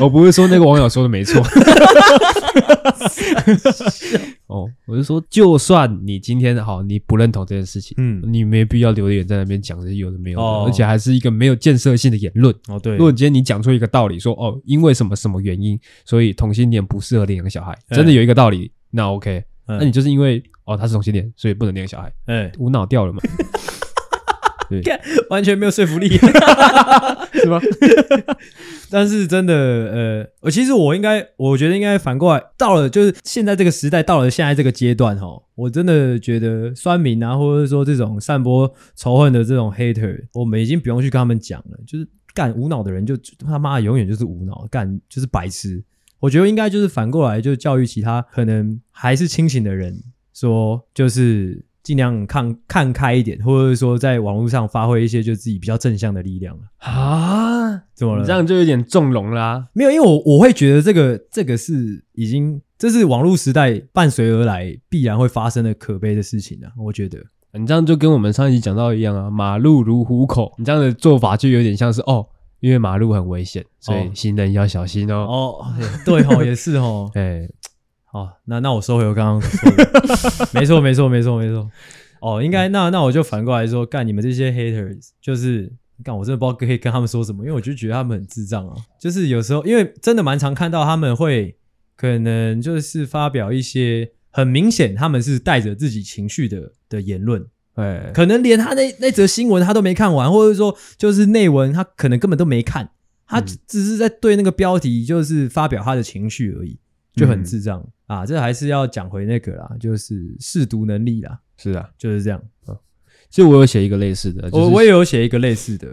A: 我不是说那个网友说的没错。哦，我是说，就算你今天好，你不认同这件事情，嗯，你没必要留言在那边讲这些有的没有的，哦、而且还是一个没有建设性的言论。
B: 哦，对，
A: 如果今天你讲出一个道理，说哦，因为什么什么原因，所以同性恋不适合领养小孩，真的有一个道理，欸、那 OK。那你就是因为哦，他是同性恋，所以不能领小孩，哎，无脑掉了嘛？
B: 对，完全没有说服力，
A: 是吗？
B: 但是真的，呃，我其实我应该，我觉得应该反过来，到了就是现在这个时代，到了现在这个阶段，哈，我真的觉得酸民啊，或者说这种散播仇恨的这种 hater，我们已经不用去跟他们讲了，就是干无脑的人就他妈永远就是无脑，干就是白痴。我觉得应该就是反过来，就教育其他可能还是清醒的人，说就是尽量看看开一点，或者说在网络上发挥一些就自己比较正向的力量
A: 啊？怎么了？这样就有点纵容啦。
B: 没有，因为我我会觉得这个这个是已经这是网络时代伴随而来必然会发生的可悲的事情啊！我觉得
A: 你这样就跟我们上一集讲到一样啊，马路如虎口，你这样的做法就有点像是哦。因为马路很危险，所以行人要小心哦。
B: 哦，对哦，也是哦。哎，好，那那我收回我刚刚说的，没错，没错，没错，没错。哦，应该那那我就反过来说，干你们这些 haters，就是干我真的不知道可以跟他们说什么，因为我就觉得他们很智障啊。就是有时候，因为真的蛮常看到他们会可能就是发表一些很明显他们是带着自己情绪的的言论。哎，可能连他那那则新闻他都没看完，或者说就是内文他可能根本都没看，他只是在对那个标题就是发表他的情绪而已，就很智障、嗯、啊！这还是要讲回那个啦，就是试读能力啦。
A: 是啊，
B: 就是这样。
A: 其实我有写一个类似的，就是、
B: 我我也有写一个类似的，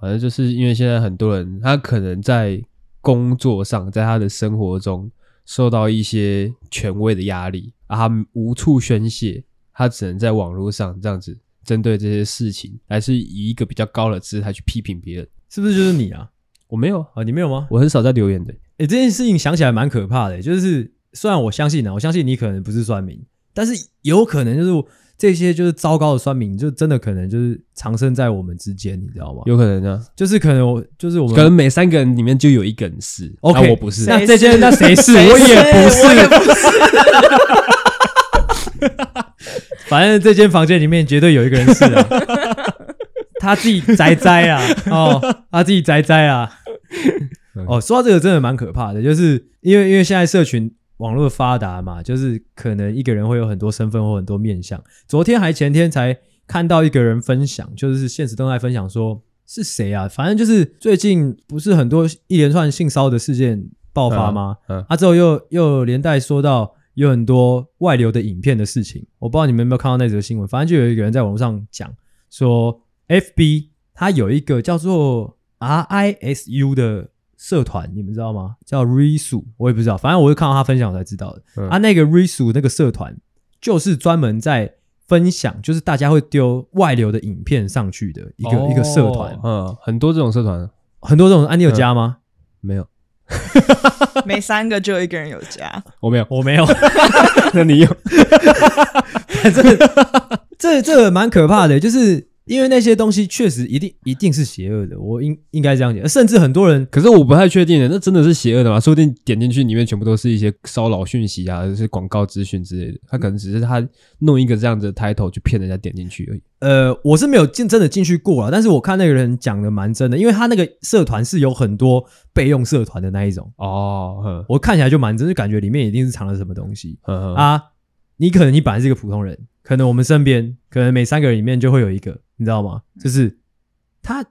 A: 反正就是因为现在很多人他可能在工作上，在他的生活中受到一些权威的压力啊，他无处宣泄。他只能在网络上这样子针对这些事情，还是以一个比较高的姿态去批评别人，
B: 是不是就是你啊？
A: 我没有
B: 啊，你没有吗？
A: 我很少在留言的。
B: 诶，这件事情想起来蛮可怕的，就是虽然我相信呢，我相信你可能不是酸民，但是有可能就是这些就是糟糕的酸民，就真的可能就是藏身在我们之间，你知道吗？
A: 有可能啊，
B: 就是可能我就是我们
A: 可能每三个人里面就有一个人是
B: ，OK，
A: 我不是，
B: 那这些那谁是？我也不是，我也不是。反正这间房间里面绝对有一个人是啊，他自己宅宅啊，哦，他自己宅宅啊，哦，说到这个真的蛮可怕的，就是因为因为现在社群网络发达嘛，就是可能一个人会有很多身份或很多面相。昨天还前天才看到一个人分享，就是现实动态分享说是谁啊？反正就是最近不是很多一连串性骚的事件爆发吗？嗯，嗯啊，之后又又连带说到。有很多外流的影片的事情，我不知道你们有没有看到那则新闻。反正就有一个人在网络上讲说，FB 它有一个叫做 RISU 的社团，你们知道吗？叫 Risu，我也不知道。反正我是看到他分享我才知道的。嗯、啊，那个 Risu 那个社团就是专门在分享，就是大家会丢外流的影片上去的一个、哦、一个社团。
A: 嗯，很多这种社团，
B: 很多这种。啊，你有加吗？
A: 嗯、没有。
C: 每三个就有一个人有家，
A: 我没有，
B: 我没有，
A: 那你有？
B: 反正这这蛮可怕的，就是因为那些东西确实一定一定是邪恶的，我应应该这样讲。甚至很多人，
A: 可是我不太确定的，那真的是邪恶的吗？说不定点进去里面全部都是一些骚扰讯息啊，就是广告资讯之类的。他可能只是他弄一个这样子的 title 去骗人家点进去而已。
B: 呃，我是没有进真的进去过啊，但是我看那个人讲的蛮真的，因为他那个社团是有很多备用社团的那一种
A: 哦，
B: 我看起来就蛮真，就感觉里面一定是藏了什么东西啊。你可能你本来是一个普通人，可能我们身边可能每三个人里面就会有一个。你知道吗？就是他，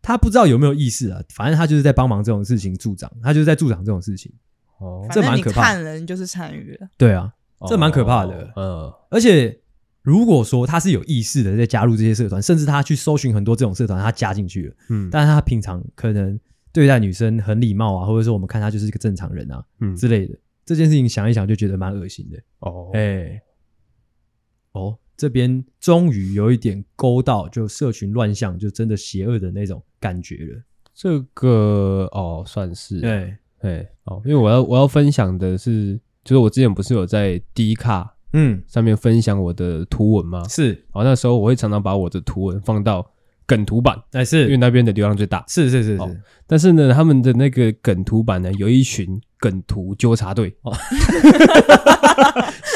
B: 他不知道有没有意识啊。反正他就是在帮忙这种事情助长，他就是在助长这种事情。
A: 哦，
B: 这蛮可怕的。
C: 看人就是参与了。
B: 对啊，这蛮可怕的。
A: 嗯、
B: 而且如果说他是有意识的在加入这些社团，甚至他去搜寻很多这种社团，他加进去了。嗯，但是他平常可能对待女生很礼貌啊，或者说我们看他就是一个正常人啊，嗯之类的。这件事情想一想就觉得蛮恶心的。
A: 哦，
B: 哎、欸，哦。这边终于有一点勾到，就社群乱象，就真的邪恶的那种感觉了。
A: 这个哦，算是
B: 对
A: 对哦，因为我要我要分享的是，就是我之前不是有在 D 卡嗯上面分享我的图文吗？
B: 是，
A: 哦，那时候我会常常把我的图文放到梗图版，
B: 哎是，
A: 因为那边的流量最大。
B: 是是是是、
A: 哦，但是呢，他们的那个梗图版呢，有一群梗图纠察队。哦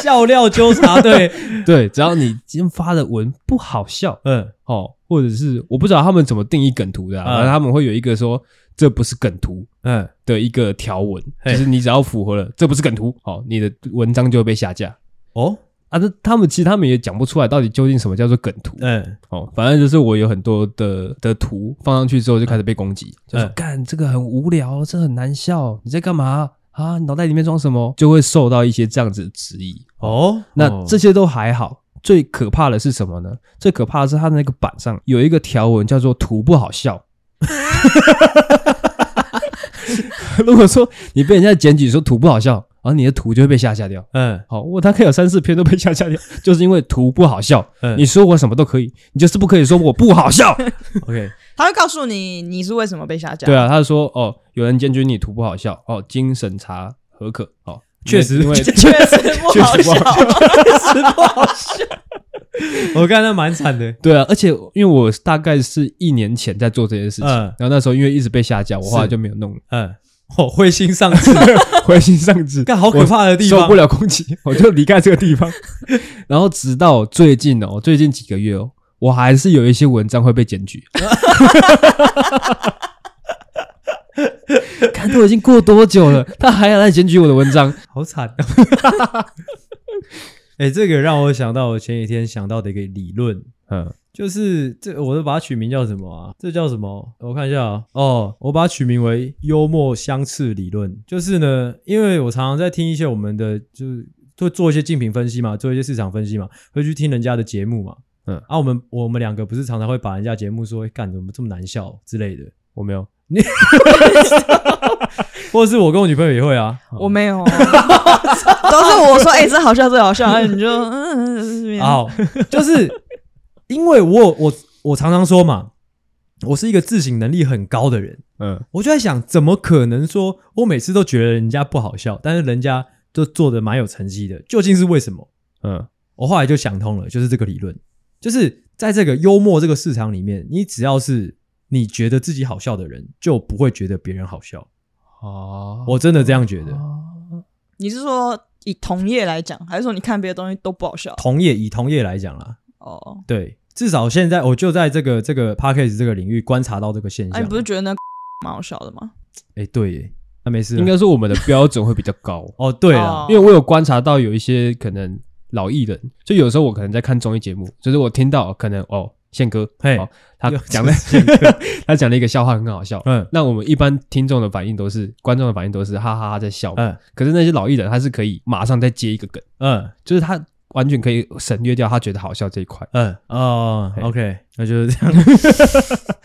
B: 笑料纠察队，
A: 对，只要你今天发的文不好笑，嗯，哦，或者是我不知道他们怎么定义梗图的，啊，反正、嗯、他们会有一个说这不是梗图，嗯。的一个条文，就、嗯、是你只要符合了这不是梗图，哦，你的文章就会被下架。哦，啊，这他们其实他们也讲不出来到底究竟什么叫做梗图，嗯，哦，反正就是我有很多的的图放上去之后就开始被攻击，嗯、就说干这个很无聊，这很难笑，你在干嘛？啊，脑袋里面装什么，就会受到一些这样子的质疑哦。那这些都还好，最可怕的是什么呢？最可怕的是他的那个板上有一个条文叫做“图不好笑 ”。如果说你被人家检举说图不好笑，然后你的图就会被下架掉。嗯，好，我大概有三四篇都被下架掉，就是因为图不好笑。嗯，你说我什么都可以，你就是不可以说我不好笑。OK。
C: 他会告诉你你是为什么被下架。
A: 对啊，他说哦，有人检举你图不好笑哦，经审查合可哦，确实因为
C: 确实不好笑，确实不好笑。
B: 我看那蛮惨的。
A: 对啊，而且因为我大概是一年前在做这件事情，然后那时候因为一直被下架，我后来就没有弄了。
B: 嗯，哦，灰心丧志，
A: 灰心丧志，
B: 干好可怕的地方，
A: 受不了攻击，我就离开这个地方。然后直到最近哦，最近几个月哦。我还是有一些文章会被检举，看都已经过多久了，他还要来检举我的文章，
B: 好惨！哎，这个让我想到我前几天想到的一个理论，嗯，就是这，我都把它取名叫什么啊？这叫什么？我看一下啊，哦，我把它取名为幽默相斥理论。就是呢，因为我常常在听一些我们的，就是会做一些竞品分析嘛，做一些市场分析嘛，会去听人家的节目嘛。嗯，啊，我们我们两个不是常常会把人家节目说，干怎么这么难笑之类的，
A: 我没有，
B: 你，或者是我跟我女朋友也会啊，
C: 我没有，都是我说，哎、欸，这好笑，这好笑，你就嗯，
B: 好，就是因为我我我常常说嘛，我是一个自省能力很高的人，嗯，我就在想，怎么可能说我每次都觉得人家不好笑，但是人家都做的蛮有成绩的，究竟是为什么？嗯，我后来就想通了，就是这个理论。就是在这个幽默这个市场里面，你只要是你觉得自己好笑的人，就不会觉得别人好笑。哦，我真的这样觉得。
C: 你是说以同业来讲，还是说你看别的东西都不好笑？
B: 同业以同业来讲啦。哦，对，至少现在我就在这个这个 p a c k a g e 这个领域观察到这个现象。
C: 哎，你不是觉得那 蛮好笑的吗？
B: 哎，对耶，那没事。
A: 应该说我们的标准会比较高。
B: 哦，对了，
A: 因为我有观察到有一些可能。老艺人，就有时候我可能在看综艺节目，就是我听到可能哦，宪哥，嘿，哦、他讲的宪哥，他讲了一个笑话很好笑，嗯，那我们一般听众的反应都是，观众的反应都是哈哈哈在笑，嗯，可是那些老艺人他是可以马上再接一个梗，嗯，就是他完全可以省略掉他觉得好笑这一块，
B: 嗯，哦，OK，那就是这样，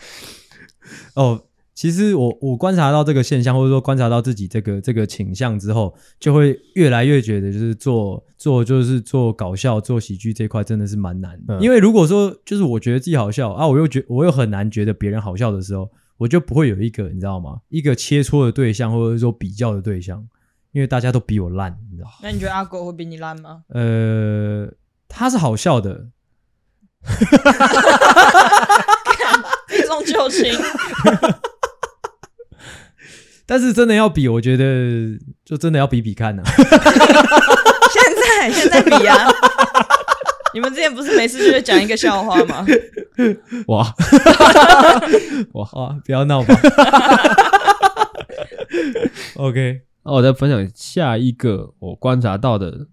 B: 哦。其实我我观察到这个现象，或者说观察到自己这个这个倾向之后，就会越来越觉得，就是做做就是做搞笑、做喜剧这块真的是蛮难的。嗯、因为如果说就是我觉得自己好笑啊，我又觉我又很难觉得别人好笑的时候，我就不会有一个你知道吗？一个切磋的对象，或者说比较的对象，因为大家都比我烂，你知道。
C: 那你觉得阿狗会比你烂吗？
B: 呃，他是好笑的。
C: 避重就轻。
B: 但是真的要比，我觉得就真的要比比看呐、啊。
C: 现在现在比啊！你们之前不是每次就会讲一个笑话吗？
A: 哇
B: 哇哇！不要闹吧。OK，
A: 那我再分享下一个我观察到的，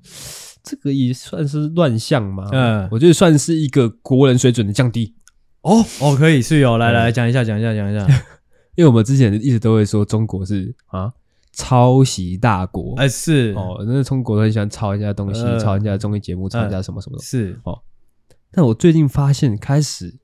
A: 这个也算是乱象吗？嗯，我觉得算是一个国人水准的降低。
B: 哦哦，可以是有来来讲一下，讲一下，讲一下。
A: 因为我们之前一直都会说中国是啊？抄袭大国，
B: 哎是。
A: 哦，那中国都很喜欢抄人家东西，呃、抄人家综艺节目，抄人家什么什么的，
B: 是。哦。
A: 但我最近发现，开始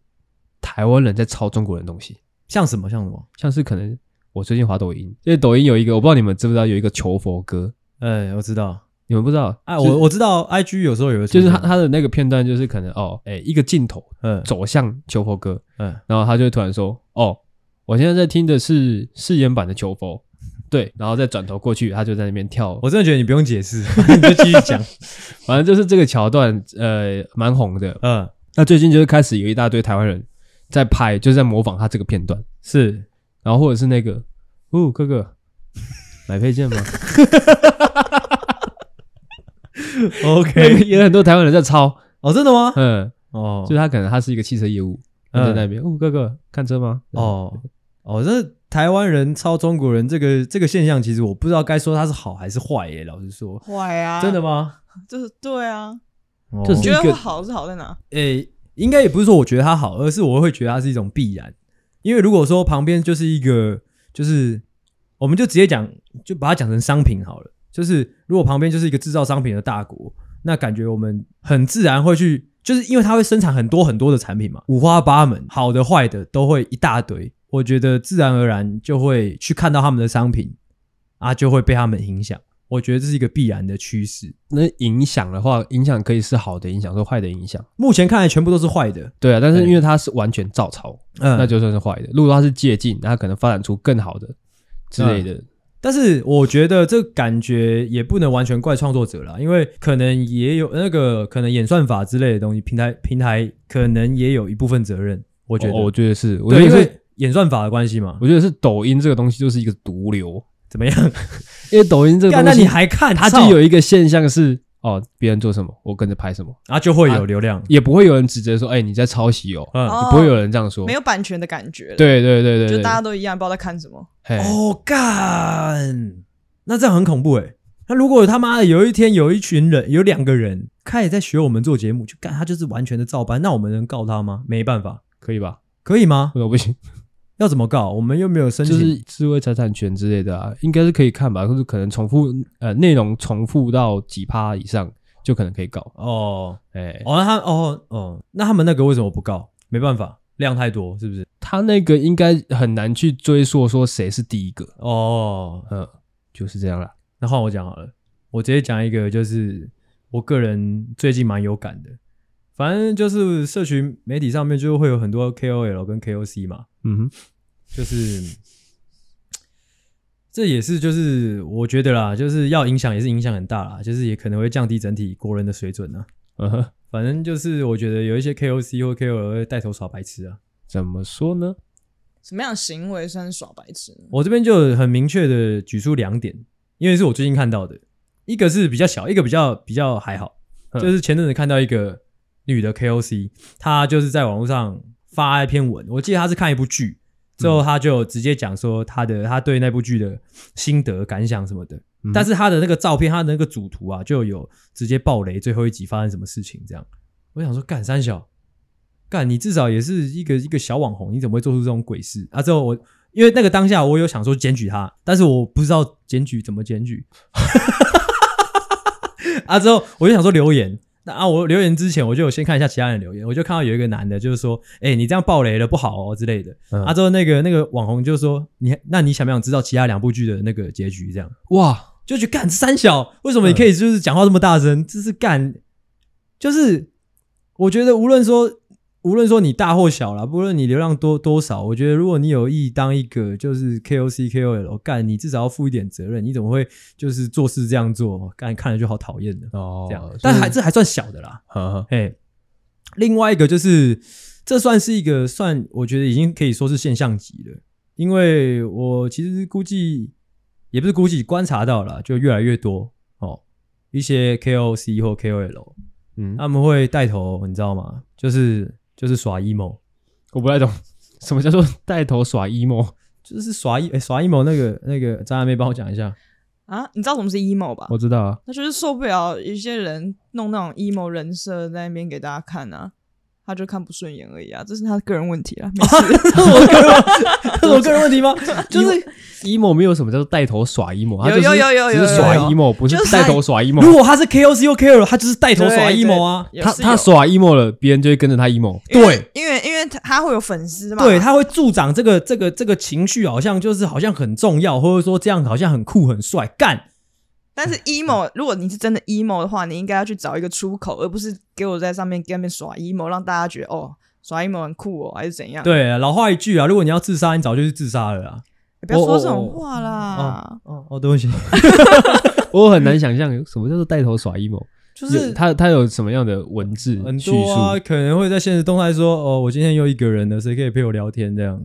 A: 台湾人在抄中国人的东西，
B: 像什么像什么，
A: 像是可能我最近滑抖音，因为抖音有一个，我不知道你们知不知道有一个求佛歌，
B: 哎，我知道，
A: 你们不知道？
B: 哎，我我知道，IG 有时候有，
A: 就是他他的那个片段，就是可能哦，哎，一个镜头，嗯，走向求佛歌，嗯，然后他就突然说，哦。我现在在听的是誓言版的求佛，对，然后再转头过去，他就在那边跳。
B: 我真的觉得你不用解释，你就继续讲。
A: 反正就是这个桥段，呃，蛮红的。嗯，那最近就是开始有一大堆台湾人在拍，就是在模仿他这个片段。
B: 是，
A: 然后或者是那个，哦，哥哥，买配件吗
B: ？OK，
A: 有很多台湾人在抄。
B: 哦，真的吗？
A: 嗯，哦，就是他可能他是一个汽车业务，在那边。哦，哥哥，看车吗？
B: 哦。哦，这台湾人抄中国人这个这个现象，其实我不知道该说它是好还是坏耶。老实说，
C: 坏啊！
B: 真的吗？
C: 就是对啊，
A: 哦、
C: 你觉得好是好在哪？
B: 诶、欸，应该也不是说我觉得它好，而是我会觉得它是一种必然。因为如果说旁边就是一个，就是我们就直接讲，就把它讲成商品好了。就是如果旁边就是一个制造商品的大国，那感觉我们很自然会去，就是因为它会生产很多很多的产品嘛，五花八门，好的坏的都会一大堆。我觉得自然而然就会去看到他们的商品啊，就会被他们影响。我觉得这是一个必然的趋势。
A: 那影响的话，影响可以是好的影响，或坏的影响。
B: 目前看来，全部都是坏的。
A: 对啊，但是因为它是完全照抄，嗯，那就算是坏的。如果它是借鉴，那它可能发展出更好的之类的。嗯，
B: 但是我觉得这感觉也不能完全怪创作者啦，因为可能也有那个可能演算法之类的东西，平台平台可能也有一部分责任。我觉得，
A: 哦，我觉得是，我觉得是。
B: 演算法的关系嘛，
A: 我觉得是抖音这个东西就是一个毒瘤，
B: 怎么样？
A: 因为抖音这个东西，
B: 那你还看？
A: 它就有一个现象是，哦，别人做什么，我跟着拍什么，
B: 然后就会有流量，
A: 也不会有人指责说，哎，你在抄袭哦，嗯，不会有人这样说，
C: 没有版权的感觉。
A: 对对对对，
C: 就大家都一样，不知道在看什么。
B: 哦干，那这样很恐怖哎。那如果他妈的有一天有一群人，有两个人开始在学我们做节目，就干他就是完全的照搬，那我们能告他吗？没办法，
A: 可以吧？
B: 可以吗？
A: 我不行。
B: 要怎么告？我们又没有申请，
A: 就是智慧财产权之类的啊，应该是可以看吧？就是可能重复呃内容重复到几趴以上，就可能可以告
B: 哦。哎、欸，哦，那他哦哦，那他们那个为什么不告？没办法，量太多，是不是？
A: 他那个应该很难去追溯说谁是第一个
B: 哦。
A: 嗯，就是这样啦。
B: 那换我讲好了，我直接讲一个，就是我个人最近蛮有感的。反正就是社群媒体上面就会有很多 KOL 跟 KOC 嘛，嗯哼，就是这也是就是我觉得啦，就是要影响也是影响很大啦，就是也可能会降低整体国人的水准呢。嗯哼，反正就是我觉得有一些 KOC 或 KOL 会带头耍白痴啊。
A: 怎么说呢？
C: 什么样的行为算是耍白痴呢？
B: 我这边就很明确的举出两点，因为是我最近看到的，一个是比较小，一个比较比较还好，就是前阵子看到一个。女的 KOC，她就是在网络上发一篇文，我记得她是看一部剧，之后她就直接讲说她的她对那部剧的心得感想什么的，嗯、但是她的那个照片，她的那个主图啊，就有直接爆雷，最后一集发生什么事情这样。我想说，干三小，干你至少也是一个一个小网红，你怎么会做出这种鬼事啊？之后我因为那个当下我有想说检举他，但是我不知道检举怎么检举，啊之后我就想说留言。那啊，我留言之前我就先看一下其他人留言，我就看到有一个男的，就是说，哎、欸，你这样爆雷了不好哦之类的。嗯、啊，之后那个那个网红就说，你那你想不想知道其他两部剧的那个结局？这样哇，就去干三小，为什么你可以就是讲话这么大声？嗯、这是干，就是我觉得无论说。无论说你大或小啦，不论你流量多多少，我觉得如果你有意当一个就是 KOC KOL 干，你至少要负一点责任。你怎么会就是做事这样做？干看着就好讨厌的哦。这样，但还这还算小的啦。嘿，另外一个就是，这算是一个算，我觉得已经可以说是现象级了，因为我其实估计也不是估计，观察到了，就越来越多哦，一些 KOC 或 KOL，嗯，他们会带头，你知道吗？就是就是耍 emo，
A: 我不太懂什么叫做带头耍 emo，
B: 就是耍 e 耍 emo 那个那个张阿妹帮我讲一下
C: 啊，你知道什么是 emo 吧？
A: 我知道啊，
C: 那就是受不了一些人弄那种 emo 人设在那边给大家看啊。他就看不顺眼而已啊，这是他个人问题啊，没 事。
B: 我个人，这是我个人问题吗？就是
A: emo 没有什么叫做带头耍 emo，
C: 有有有有有
A: 耍 emo，不是带头耍 emo。
B: 如果他是 KOC 或 KOL，他就是带头耍 emo 啊。
A: 他他耍 emo 了，别人就会跟着他 emo。
B: 对，
C: 因为因为他会有粉丝嘛，
B: 对，他会助长这个这个这个情绪，好像就是好像很重要，或者说这样好像很酷很帅，干。
C: 但是 emo，如果你是真的 emo 的话，你应该要去找一个出口，而不是给我在上面跟那边耍 emo，让大家觉得哦，耍 emo 很酷哦，还是怎样？
B: 对啊，老话一句啊，如果你要自杀，你早就去自杀了啊。
C: 你不要说这种话啦。
B: 哦哦，哦，对不起，
A: 我很难想象什么叫做带头耍 emo，就是他他有什么样的文字
B: 很多啊，可能会在现实动态说哦，我今天又一个人了，谁可以陪我聊天？这样，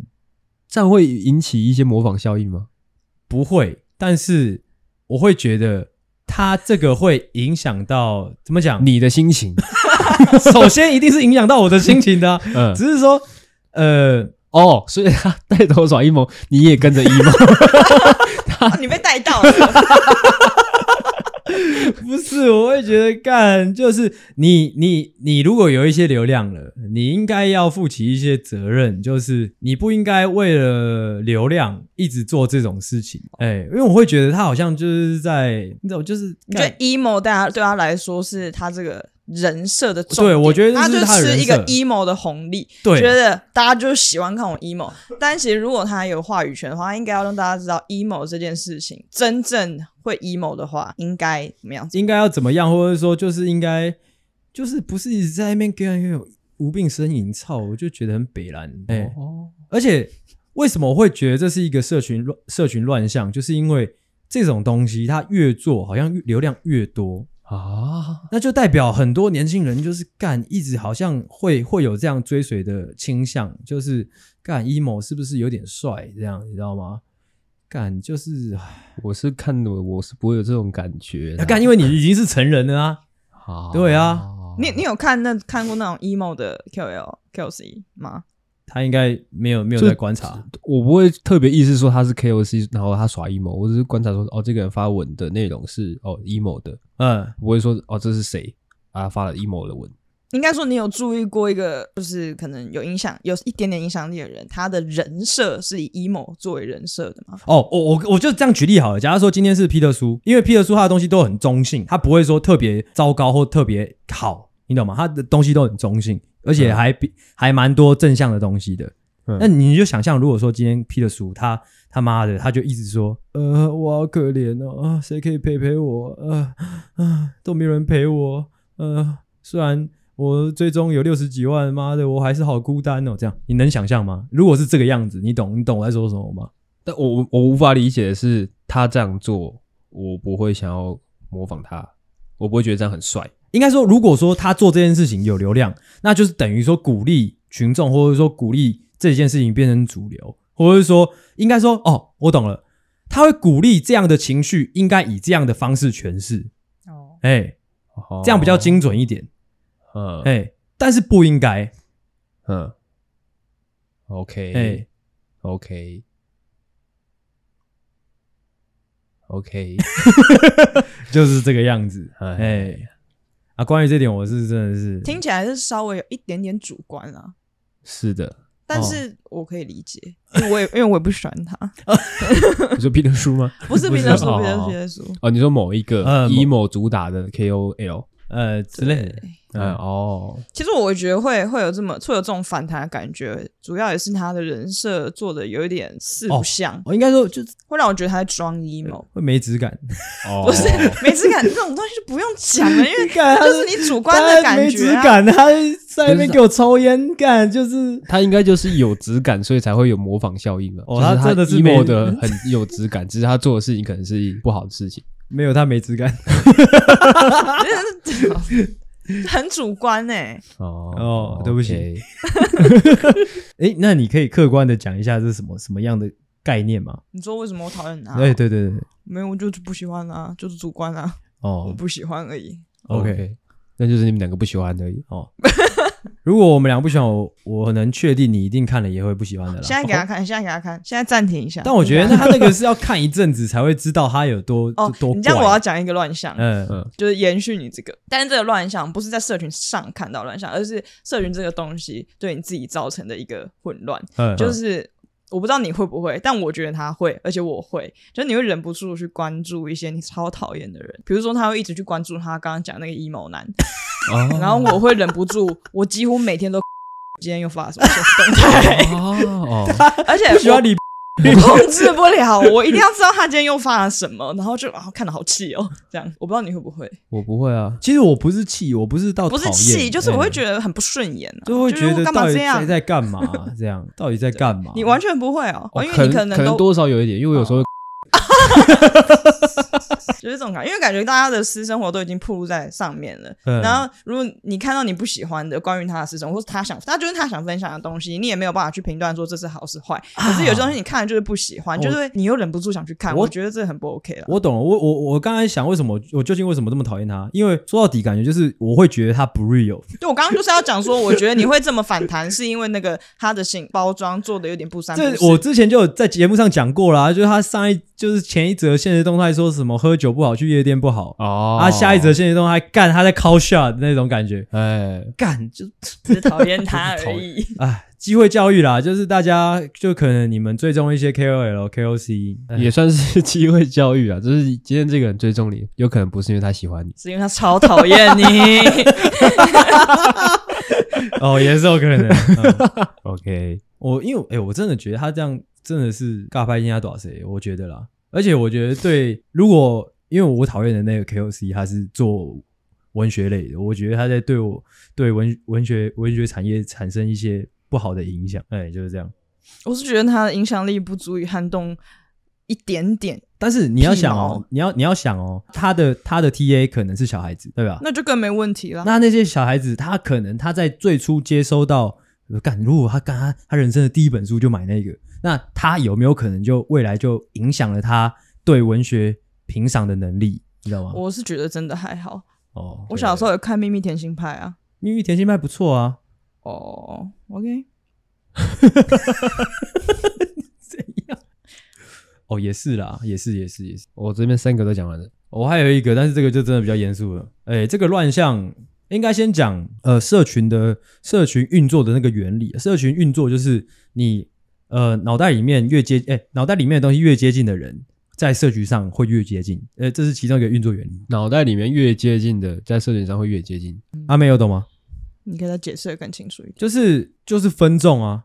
A: 这样会引起一些模仿效应吗？
B: 不会，但是。我会觉得他这个会影响到怎么讲？
A: 你的心情，
B: 首先一定是影响到我的心情的，嗯，只是说，呃，
A: 哦，所以他带头耍 emo，你也跟着阴谋，啊
C: 你被带到了。
B: 不是，我会觉得干就是你你你如果有一些流量了，你应该要负起一些责任，就是你不应该为了流量一直做这种事情。哎、欸，因为我会觉得他好像就是在那种就是，
C: 你觉得 emo 大家对他来说是他这个。人设的重点，
B: 对，我觉得他，
C: 他就是一个 emo 的红利，
B: 对，
C: 觉得大家就是喜欢看我 emo。但其实如果他有话语权的话，他应该要让大家知道 emo 这件事情，真正会 emo 的话，应该怎么样？
B: 应该要怎么样？或者说，就是应该，就是不是一直在那边给人有无病呻吟，操，我就觉得很北烂。哎、欸，哦，而且为什么我会觉得这是一个社群乱社群乱象？就是因为这种东西，它越做好像流量越多。啊，那就代表很多年轻人就是干，一直好像会会有这样追随的倾向，就是干 emo 是不是有点帅这样，你知道吗？干就是，
A: 我是看的，我是不会有这种感觉。
B: 干，因为你已经是成人了啊。啊对啊，
C: 你你有看那看过那种 emo 的 KOL KOC 吗？
B: 他应该没有没有在观察，
A: 我不会特别意思说他是 KOC，然后他耍 emo，我只是观察说哦，这个人发文的内容是哦 emo 的，嗯，不会说哦这是谁啊发了 emo 的文。
C: 应该说你有注意过一个，就是可能有影响，有一点点影响力的人，他的人设是以 emo 作为人设的吗？
B: 哦，我我我就这样举例好了。假如说今天是皮特叔，因为皮特叔他的东西都很中性，他不会说特别糟糕或特别好，你懂吗？他的东西都很中性。而且还比、嗯、还蛮多正向的东西的，嗯、那你就想象，如果说今天 P 的书，他他妈的，他就一直说，呃，我好可怜哦，啊，谁可以陪陪我？呃，啊，都没有人陪我，呃，虽然我最终有六十几万，妈的，我还是好孤单哦。这样你能想象吗？如果是这个样子，你懂你懂我在说什么吗？
A: 但我我无法理解的是，他这样做，我不会想要模仿他，我不会觉得这样很帅。
B: 应该说，如果说他做这件事情有流量，那就是等于说鼓励群众，或者说鼓励这件事情变成主流，或者说应该说，哦，我懂了，他会鼓励这样的情绪，应该以这样的方式诠释。哦，哎，这样比较精准一点。嗯，哎，但是不应该。
A: 嗯，OK，哎，OK，OK，
B: 就是这个样子。哎。啊，关于这点，我是真的是
C: 听起来是稍微有一点点主观啊。
A: 是的，
C: 但是我可以理解，因为我也因为我也不喜欢他。
A: 你说彼得叔吗？
C: 不是彼得叔，彼得彼得叔。
A: 哦，你说某一个 emo 主打的 KOL，
B: 呃之类的。
A: 嗯哦，
C: 其实我觉得会会有这么会有这种反弹的感觉，主要也是他的人设做的有一点四不像。
B: 我应该说，就会
C: 让我觉得他在装 emo，
B: 会没质感。
C: 哦，不是没质感这种东西就不用讲了，因为就是你主观的感觉。
B: 没质感，他在那边给我抽烟干，就是
A: 他应该就是有质感，所以才会有模仿效应嘛。哦，他真的是 emo 的很有质感，只是他做的事情可能是不好的事情。
B: 没有他没质感。
C: 很主观哎、欸。
B: 哦哦，对不起。哎欸，那你可以客观的讲一下这是什么什么样的概念吗？
C: 你说为什么我讨厌他？
B: 对对对对，
C: 没有，我就是不喜欢啊，就是主观啊。哦，我不喜欢而已。
B: OK.
A: 那就是你们两个不喜欢而已。哦。
B: 如果我们俩不喜欢我，我能确定你一定看了也会不喜欢的啦。
C: 现在给他看，现在给他看，现在暂停一下。
B: 但我觉得他那个是要看一阵子才会知道他有多哦多。
C: 你这样我要讲一个乱象，嗯嗯，就是延续你这个。但是这个乱象不是在社群上看到乱象，而是社群这个东西对你自己造成的一个混乱。嗯，就是。我不知道你会不会，但我觉得他会，而且我会，就是你会忍不住去关注一些你超讨厌的人，比如说他会一直去关注他刚刚讲那个 emo 男，哦、然后我会忍不住，我几乎每天都 今天又发了什么动态，哦，而且
B: 不喜欢你。
C: 控制不了，我一定要知道他今天又发了什么，然后就啊看得好气哦，这样我不知道你会不会，
A: 我不会啊。
B: 其实我不是气，我不是到
C: 不是气，就是我会觉得很不顺眼，
B: 就会觉得干嘛这样，在干嘛这样，到底在干嘛？
C: 你完全不会哦，因为你可能
A: 可能多少有一点，因为我有时候。
C: 就是这种感觉，因为感觉大家的私生活都已经暴露在上面了。嗯、然后，如果你看到你不喜欢的关于他的私生活，或是他想，他就是他想分享的东西，你也没有办法去评断说这是好是坏。啊、可是有些东西你看了就是不喜欢，就是你又忍不住想去看。我，我觉得这很不 OK 了。
B: 我懂了，我我我刚才想为什么我究竟为什么这么讨厌他？因为说到底，感觉就是我会觉得他不 real。
C: 对，我刚刚就是要讲说，我觉得你会这么反弹，是因为那个他的性包装做的有点不三不四。
B: 这我之前就有在节目上讲过啦，就是他上一就是前一则现实动态说什么喝酒不好，去夜店不好哦。他下一则现实动态干他在 call shot 那种感觉，哎，干就
C: 只是讨厌他而已。
B: 哎，机会教育啦，就是大家就可能你们追踪一些 KOL、KOC
A: 也算是机会教育啊。就是今天这个人追踪你，有可能不是因为他喜欢你，
C: 是因为他超讨厌你。
B: 哦，也是有可能。
A: 嗯、OK，
B: 我因为哎、欸，我真的觉得他这样。真的是尬拍人家多少谁？我觉得啦，而且我觉得对，如果因为我讨厌的那个 KOC 他是做文学类的，我觉得他在对我对文文学文学产业产生一些不好的影响，哎，就是这样。
C: 我是觉得他的影响力不足以撼动一点点，
B: 但是你要想哦，你要你要想哦，他的他的 TA 可能是小孩子，对吧？
C: 那就更没问题了。
B: 那那些小孩子，他可能他在最初接收到，干，如果他干他他人生的第一本书就买那个。那他有没有可能就未来就影响了他对文学评赏的能力，你知道吗？
C: 我是觉得真的还好哦。我小时候有看《秘密甜心派》啊，《
B: 秘密甜心派》不错啊。
C: 哦，OK。
B: 怎样？哦，也是啦，也是，也是，也是。
A: 我这边三个都讲完了，
B: 我还有一个，但是这个就真的比较严肃了。哎，这个乱象应该先讲呃，社群的社群运作的那个原理。社群运作就是你。呃，脑袋里面越接，哎、欸，脑袋里面的东西越接近的人，在社群上会越接近，呃，这是其中一个运作原理。
A: 脑袋里面越接近的，在社群上会越接近。
B: 阿妹有懂吗？
C: 你给他解释的更清楚一点。
B: 就是就是分众啊，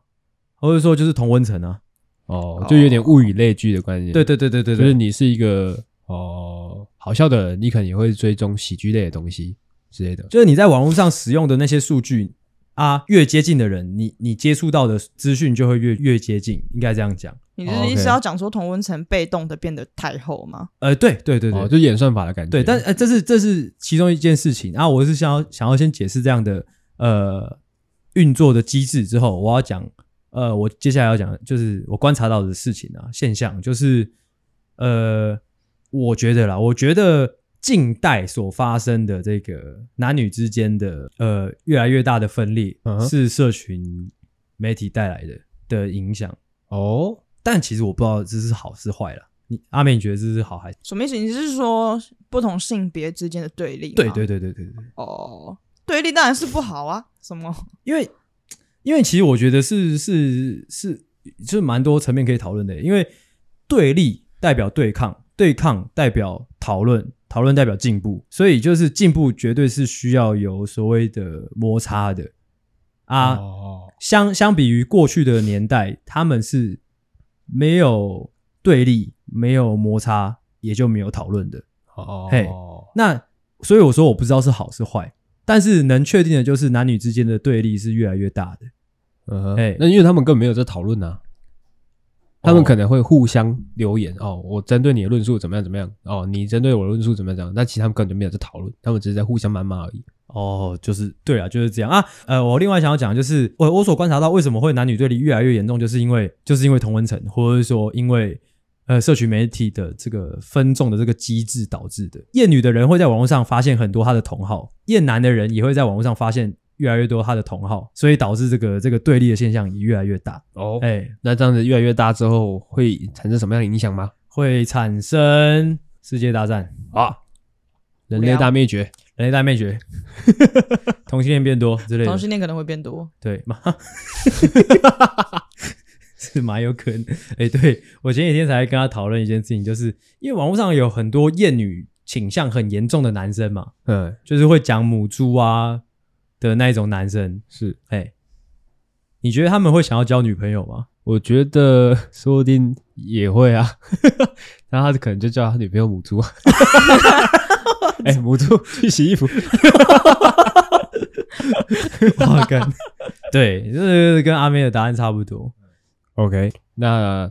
B: 或者说就是同温层啊。
A: 哦，就有点物以类聚的关系。
B: 对对对对对，
A: 就是你是一个哦好笑的人，你可能也会追踪喜剧类的东西之类的。
B: 就是你在网络上使用的那些数据。啊，越接近的人，你你接触到的资讯就会越越接近，应该这样讲。
C: 你的意思要讲说同温层被动的变得太厚吗？
B: 呃，对对对对，
A: 哦、就演算法的感觉。
B: 对，但呃，这是这是其中一件事情。然、啊、后我是想要想要先解释这样的呃运作的机制之后，我要讲呃，我接下来要讲就是我观察到的事情啊现象，就是呃，我觉得啦，我觉得。近代所发生的这个男女之间的呃越来越大的分裂，是社群媒体带来的的影响哦。但其实我不知道这是好是坏了。你阿美，你觉得这是好还是
C: 什么意思？你是说不同性别之间的对立？
B: 对对对对对对。
C: 哦，对立当然是不好啊。什么？
B: 因为因为其实我觉得是是是，就是蛮多层面可以讨论的。因为对立代表对抗，对抗代表讨论。讨论代表进步，所以就是进步绝对是需要有所谓的摩擦的啊。相相比于过去的年代，他们是没有对立、没有摩擦，也就没有讨论的。哦，嘿，那所以我说我不知道是好是坏，但是能确定的就是男女之间的对立是越来越大的。
A: 嗯，哎，那因为他们根本没有在讨论啊。他们可能会互相留言哦，我针对你的论述怎么样怎么样哦，你针对我的论述怎么样怎么样？那其实他们根本就没有在讨论，他们只是在互相谩骂而已。
B: 哦，就是对啊，就是这样啊。呃，我另外想要讲的就是，我我所观察到为什么会男女对立越来越严重，就是因为就是因为同温层，或者说因为呃社群媒体的这个分众的这个机制导致的。厌女的人会在网络上发现很多他的同好，厌男的人也会在网络上发现越来越多他的同好，所以导致这个这个对立的现象也越来越大。
A: 哦，哎，那这样子越来越大之后，会产生什么样的影响吗？
B: 会产生世界大战啊，
A: 人类大灭绝。
B: 人类大灭绝，同性恋变多之类的，
C: 同性恋可能会变多，
B: 对 吗？是蛮有可能。哎、欸，对我前几天才跟他讨论一件事情，就是因为网络上有很多厌女倾向很严重的男生嘛，嗯，就是会讲母猪啊的那一种男生，是哎、欸，你觉得他们会想要交女朋友吗？
A: 我觉得说不定也会啊，然后他可能就叫他女朋友母猪。哎、欸，母猪去洗衣服，
B: 哇干，对，就是跟阿妹的答案差不多。
A: OK，那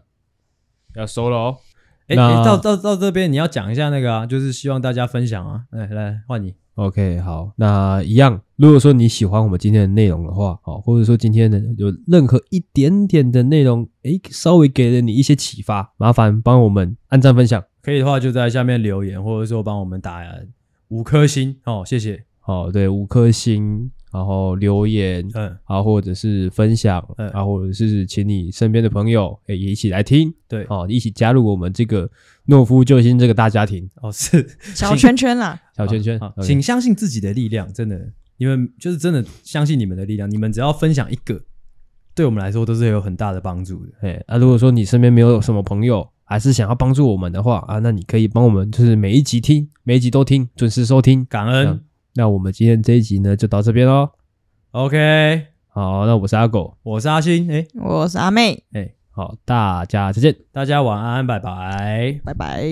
A: 要收了哦。
B: 哎、欸欸，到到到这边你要讲一下那个啊，就是希望大家分享啊。来来，换你。
A: OK，好，那一样。如果说你喜欢我们今天的内容的话，好，或者说今天的有任何一点点的内容，哎、欸，稍微给了你一些启发，麻烦帮我们按赞分享。
B: 可以的话就在下面留言，或者说帮我们打五颗星哦，谢谢。
A: 哦，对，五颗星，然后留言，嗯，啊，或者是分享，嗯，啊，或者是请你身边的朋友，哎，也一起来听，
B: 对，
A: 哦，一起加入我们这个懦夫救星这个大家庭。
B: 哦，是
C: 小圈圈啦，
A: 小圈圈，
B: 请相信自己的力量，真的，你们就是真的相信你们的力量，你们只要分享一个，对我们来说都是有很大的帮助的。
A: 哎，啊，如果说你身边没有什么朋友，还是想要帮助我们的话啊，那你可以帮我们，就是每一集听，每一集都听，准时收听，
B: 感恩。
A: 那，我们今天这一集呢，就到这边喽。
B: OK，
A: 好，那我是阿狗，
B: 我是阿星，哎，
C: 我是阿妹，
A: 哎，好，大家再见，
B: 大家晚安，拜拜，
C: 拜拜。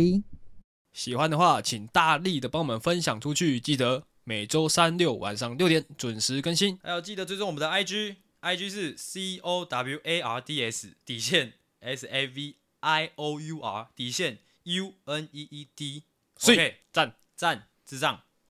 A: 喜欢的话，请大力的帮我们分享出去，记得每周三六晚上六点准时更新，
B: 还有记得追踪我们的 IG，IG 是 C O W A R D S 底线 S A V。I O U R 底线 U N E E D，OK，赞赞智障。